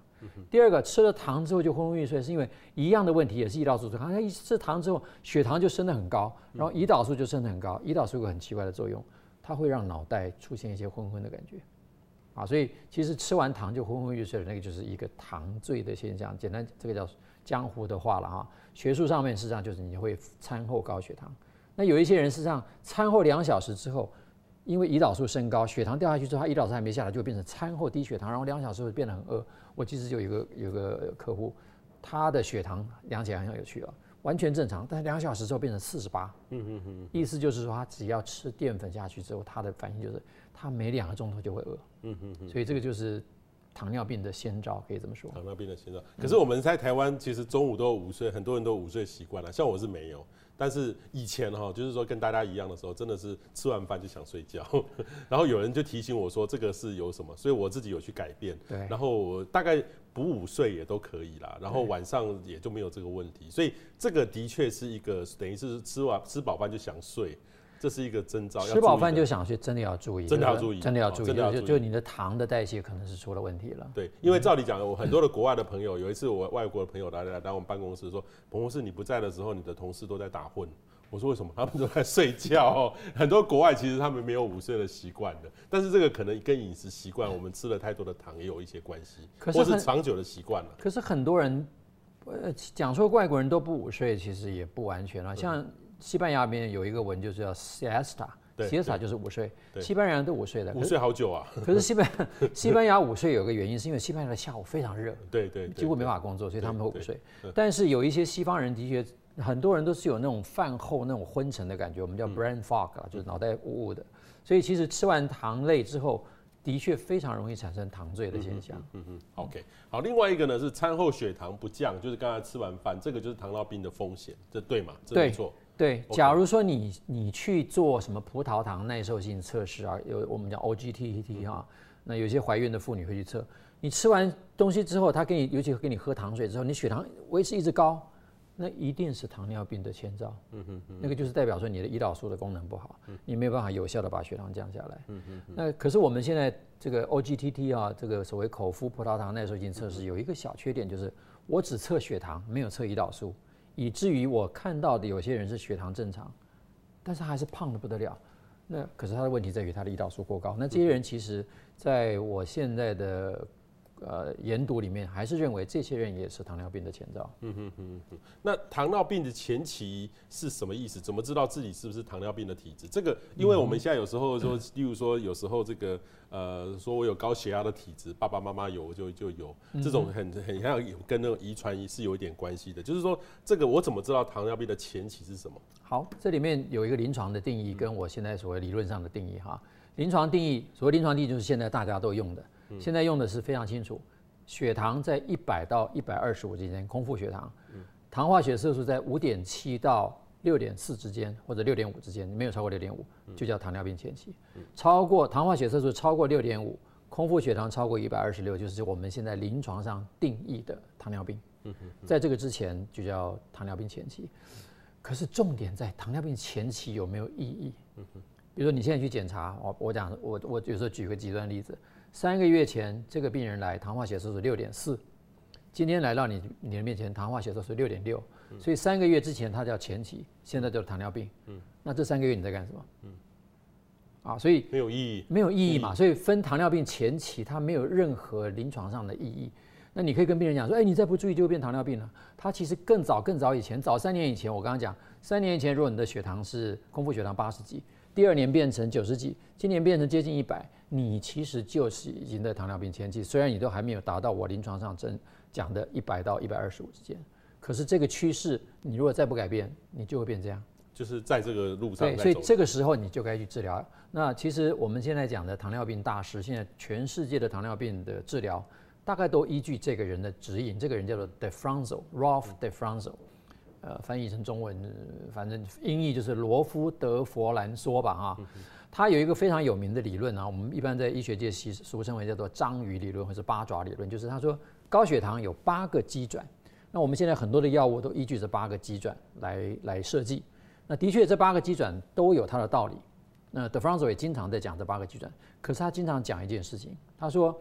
第二个，吃了糖之后就昏昏欲睡，是因为一样的问题也是胰岛素阻抗。他一吃糖之后，血糖就升得很高，然后胰岛素就升得很高。胰岛素有个很奇怪的作用，它会让脑袋出现一些昏昏的感觉。啊，所以其实吃完糖就昏昏欲睡的那个就是一个糖醉的现象，简单这个叫江湖的话了哈。学术上面实际上就是你会餐后高血糖。那有一些人实际上餐后两小时之后，因为胰岛素升高，血糖掉下去之后，他胰岛素还没下来，就变成餐后低血糖，然后两小时会变得很饿。我其实就有一个有个客户，他的血糖量起来很有趣啊。完全正常，但是两小时之后变成四十八。嗯嗯嗯，意思就是说，他只要吃淀粉下去之后，他的反应就是他每两个钟头就会饿。嗯嗯嗯，所以这个就是糖尿病的先兆，可以这么说。糖尿病的先兆。可是我们在台湾，其实中午都有午睡，很多人都有午睡习惯了，像我是没有。但是以前哈，就是说跟大家一样的时候，真的是吃完饭就想睡觉，<laughs> 然后有人就提醒我说这个是有什么，所以我自己有去改变。对。然后我大概补午睡也都可以啦，然后晚上也就没有这个问题，所以这个的确是一个等于是吃完吃饱饭就想睡。这是一个征兆，吃饱饭就想睡，真的要注意，真的要注意，真的要注意，就就你的糖的代谢可能是出了问题了。对，因为照理讲，我很多的国外的朋友，有一次我外国的朋友来来来我们办公室说，彭博士你不在的时候，你的同事都在打混。我说为什么？他们都在睡觉。很多国外其实他们没有午睡的习惯的，但是这个可能跟饮食习惯，我们吃了太多的糖也有一些关系，或是长久的习惯了。可是很多人，呃，讲说外国人都不午睡，其实也不完全了，像。西班牙里面有一个文，就是叫 siesta，siesta 就是午睡。西班牙人都午睡的，午睡好久啊。可是西班 <laughs> 西班牙午睡有个原因，是因为西班牙的下午非常热，对对，几乎没法工作，所以他们会午睡。但是有一些西方人的确，很多人都是有那种饭后那种昏沉的感觉，我们叫 brain fog 啊，就是脑袋雾雾的。所以其实吃完糖类之后，的确非常容易产生糖醉的现象。嗯嗯，OK，好，另外一个呢是餐后血糖不降，就是刚才吃完饭，这个就是糖尿病的风险，这对吗？这没错。对，假如说你你去做什么葡萄糖耐受性测试啊，有我们讲 OGTT 哈，那有些怀孕的妇女会去测，你吃完东西之后，她给你，尤其给你喝糖水之后，你血糖维持一直高，那一定是糖尿病的前兆。嗯哼，那个就是代表说你的胰岛素的功能不好，你没有办法有效的把血糖降下来。嗯哼，那可是我们现在这个 OGTT 啊，这个所谓口服葡萄糖耐受性测试有一个小缺点，就是我只测血糖，没有测胰岛素。以至于我看到的有些人是血糖正常，但是还是胖的不得了。那可是他的问题在于他的胰岛素过高。那这些人其实在我现在的。呃，研读里面还是认为这些人也是糖尿病的前兆。嗯哼哼哼。那糖尿病的前期是什么意思？怎么知道自己是不是糖尿病的体质？这个，因为我们现在有时候说，例如说有时候这个呃，说我有高血压的体质，爸爸妈妈有就就有，这种很很像有跟那种遗传是有一点关系的。就是说，这个我怎么知道糖尿病的前期是什么？好，这里面有一个临床的定义，跟我现在所谓理论上的定义哈。临床定义，所谓临床定义就是现在大家都用的。现在用的是非常清楚，血糖在一百到一百二十五之间，空腹血糖，糖化血色素在五点七到六点四之间，或者六点五之间，没有超过六点五，就叫糖尿病前期。超过糖化血色素超过六点五，空腹血糖超过一百二十六，就是我们现在临床上定义的糖尿病。在这个之前就叫糖尿病前期。可是重点在糖尿病前期有没有意义？比如说你现在去检查，我我讲我我有时候举个极端例子。三个月前，这个病人来，糖化血色素六点四，今天来到你你的面前，糖化血色素六点六，所以三个月之前它叫前期，现在叫糖尿病。嗯，那这三个月你在干什么？嗯，啊，所以没有意义，没有意义嘛，所以分糖尿病前期，它没有任何临床上的意义。那你可以跟病人讲说，哎，你再不注意就会变糖尿病了。他其实更早更早以前，早三年以前，我刚刚讲，三年以前，如果你的血糖是空腹血糖八十几，第二年变成九十几，今年变成接近一百。你其实就是已经在糖尿病前期，虽然你都还没有达到我临床上真讲的一百到一百二十五之间，可是这个趋势，你如果再不改变，你就会变这样。就是在这个路上。对，所以这个时候你就该去治疗。那其实我们现在讲的糖尿病大师，现在全世界的糖尿病的治疗，大概都依据这个人的指引。这个人叫做 Defranzo，Rolf Defranzo，呃，翻译成中文，反正音译就是罗夫德佛兰说吧，哈。他有一个非常有名的理论啊，我们一般在医学界俗俗称为叫做章鱼理论或者八爪理论，就是他说高血糖有八个基转，那我们现在很多的药物都依据这八个基转来来设计，那的确这八个基转都有它的道理，那德弗朗索也经常在讲这八个基转，可是他经常讲一件事情，他说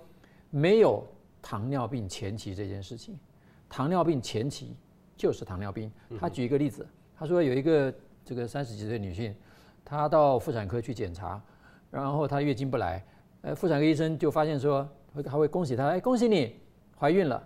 没有糖尿病前期这件事情，糖尿病前期就是糖尿病。他举一个例子，他说有一个这个三十几岁女性。她到妇产科去检查，然后她月经不来，呃，妇产科医生就发现说，会还会恭喜她，哎，恭喜你怀孕了。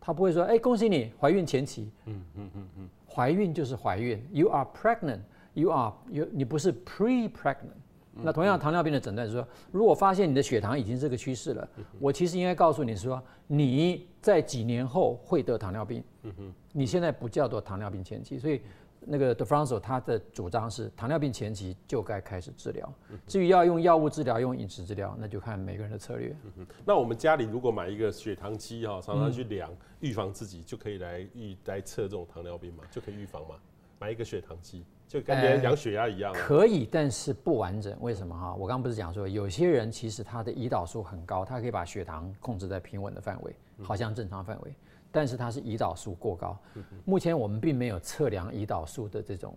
他不会说，哎，恭喜你怀孕前期。嗯嗯嗯嗯，怀孕就是怀孕，you are pregnant，you are you 你不是 pre-pregnant，那同样糖尿病的诊断是说，如果发现你的血糖已经这个趋势了，我其实应该告诉你说，你在几年后会得糖尿病。你现在不叫做糖尿病前期，所以。那个 De Franco 他的主张是糖尿病前期就该开始治疗，至于要用药物治疗、用饮食治疗，那就看每个人的策略。嗯、那我们家里如果买一个血糖机哈，常常去量，预防自己就可以来预来测这种糖尿病嘛，就可以预防嘛。买一个血糖机就跟别人量血压一样、欸。可以，但是不完整。为什么哈？我刚刚不是讲说，有些人其实他的胰岛素很高，他可以把血糖控制在平稳的范围，好像正常范围。但是它是胰岛素过高，目前我们并没有测量胰岛素的这种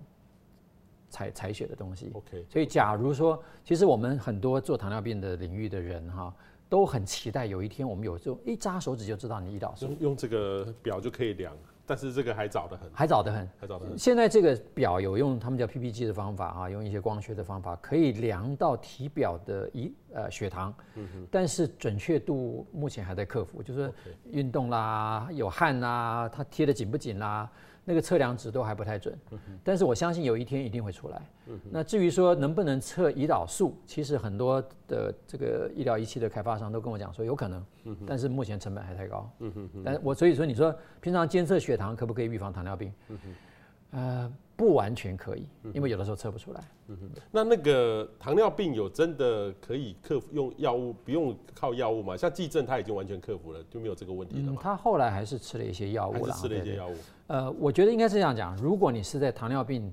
采采血的东西。OK，所以假如说，其实我们很多做糖尿病的领域的人哈，都很期待有一天我们有这种一扎手指就知道你胰岛素，用用这个表就可以量。但是这个还早得很，还早得很，还早得很。现在这个表有用他们叫 PPG 的方法啊，用一些光学的方法可以量到体表的一呃血糖，嗯，但是准确度目前还在克服，就是运动啦、有汗啦、它贴的紧不紧啦。那个测量值都还不太准，但是我相信有一天一定会出来。那至于说能不能测胰岛素，其实很多的这个医疗仪器的开发商都跟我讲说有可能，但是目前成本还太高。但我所以说，你说平常监测血糖可不可以预防糖尿病？呃，不完全可以，因为有的时候测不出来。嗯哼，那那个糖尿病有真的可以克服用药物，不用靠药物吗？像季正他已经完全克服了，就没有这个问题了吗？嗯，他后来还是吃了一些药物了，吃了一些药物。呃，我觉得应该是这样讲，如果你是在糖尿病，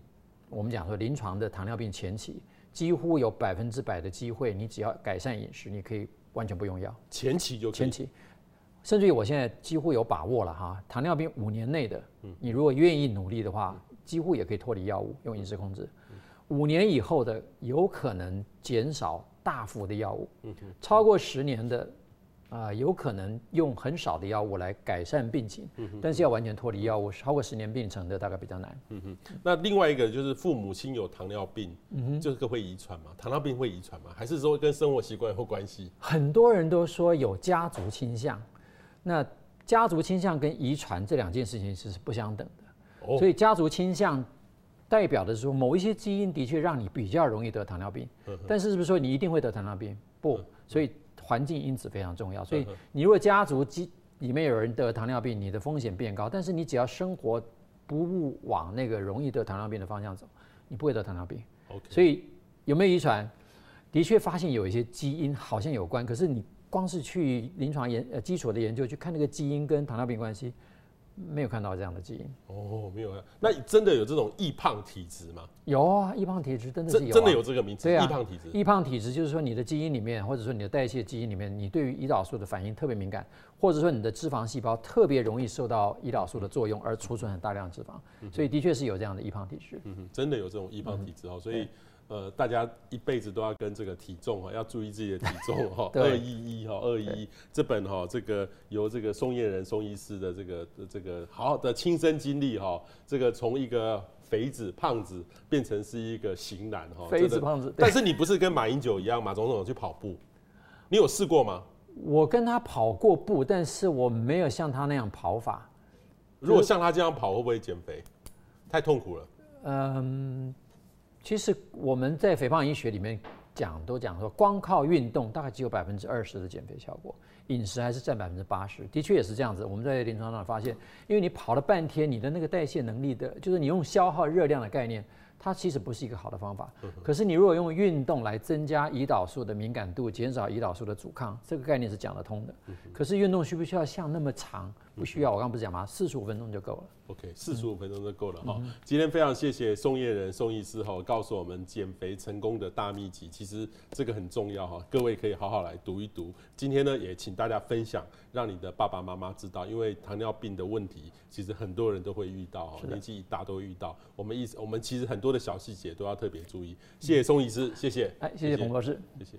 我们讲说临床的糖尿病前期，几乎有百分之百的机会，你只要改善饮食，你可以完全不用药。前期就可以前期。甚至于我现在几乎有把握了哈，糖尿病五年内的，你如果愿意努力的话，几乎也可以脱离药物，用饮食控制。五年以后的有可能减少大幅的药物，超过十年的啊，有可能用很少的药物来改善病情，但是要完全脱离药物，超过十年病程的大概比较难。嗯哼，那另外一个就是父母亲有糖尿病，嗯哼，这个会遗传吗？糖尿病会遗传吗？还是说跟生活习惯有关系？很多人都说有家族倾向。那家族倾向跟遗传这两件事情是不相等的，所以家族倾向代表的是说某一些基因的确让你比较容易得糖尿病，但是是不是说你一定会得糖尿病？不，所以环境因子非常重要。所以你如果家族基里面有人得糖尿病，你的风险变高，但是你只要生活不误往那个容易得糖尿病的方向走，你不会得糖尿病。所以有没有遗传？的确发现有一些基因好像有关，可是你。光是去临床研呃基础的研究去看那个基因跟糖尿病关系，没有看到这样的基因。哦，没有啊。那真的有这种易胖体质吗？有啊，易胖体质真的是有、啊。真的有这个名词？对啊，易胖体质。易胖体质就是说你的基因里面，或者说你的代谢基因里面，你对于胰岛素的反应特别敏感，或者说你的脂肪细胞特别容易受到胰岛素的作用而储存很大量脂肪。所以的确是有这样的易胖体质。嗯哼，真的有这种易胖体质哦，所以。呃，大家一辈子都要跟这个体重哈，要注意自己的体重 <laughs> 哈。二一一哈，二一一这本哈，这个由这个宋燕人宋医师的这个这个好好的亲身经历哈，这个从一个肥子胖子变成是一个型男哈。肥子胖子，但是你不是跟马英九一样，马总统去跑步，你有试过吗？我跟他跑过步，但是我没有像他那样跑法。如果像他这样跑，会不会减肥？太痛苦了。嗯。其实我们在肥胖医学里面讲，都讲说，光靠运动大概只有百分之二十的减肥效果，饮食还是占百分之八十。的确也是这样子。我们在临床上发现，因为你跑了半天，你的那个代谢能力的，就是你用消耗热量的概念，它其实不是一个好的方法。可是你如果用运动来增加胰岛素的敏感度，减少胰岛素的阻抗，这个概念是讲得通的。可是运动需不需要像那么长？不需要。我刚刚不是讲吗？四十五分钟就够了。OK，四十五分钟就够了哈。嗯、今天非常谢谢宋彦仁宋医师哈，告诉我们减肥成功的大秘籍。其实这个很重要哈，各位可以好好来读一读。今天呢，也请大家分享，让你的爸爸妈妈知道，因为糖尿病的问题，其实很多人都会遇到哈，年纪一大都会遇到。我们意思，我们其实很多的小细节都要特别注意。谢谢宋医师，谢谢，哎，谢谢彭博士，谢谢。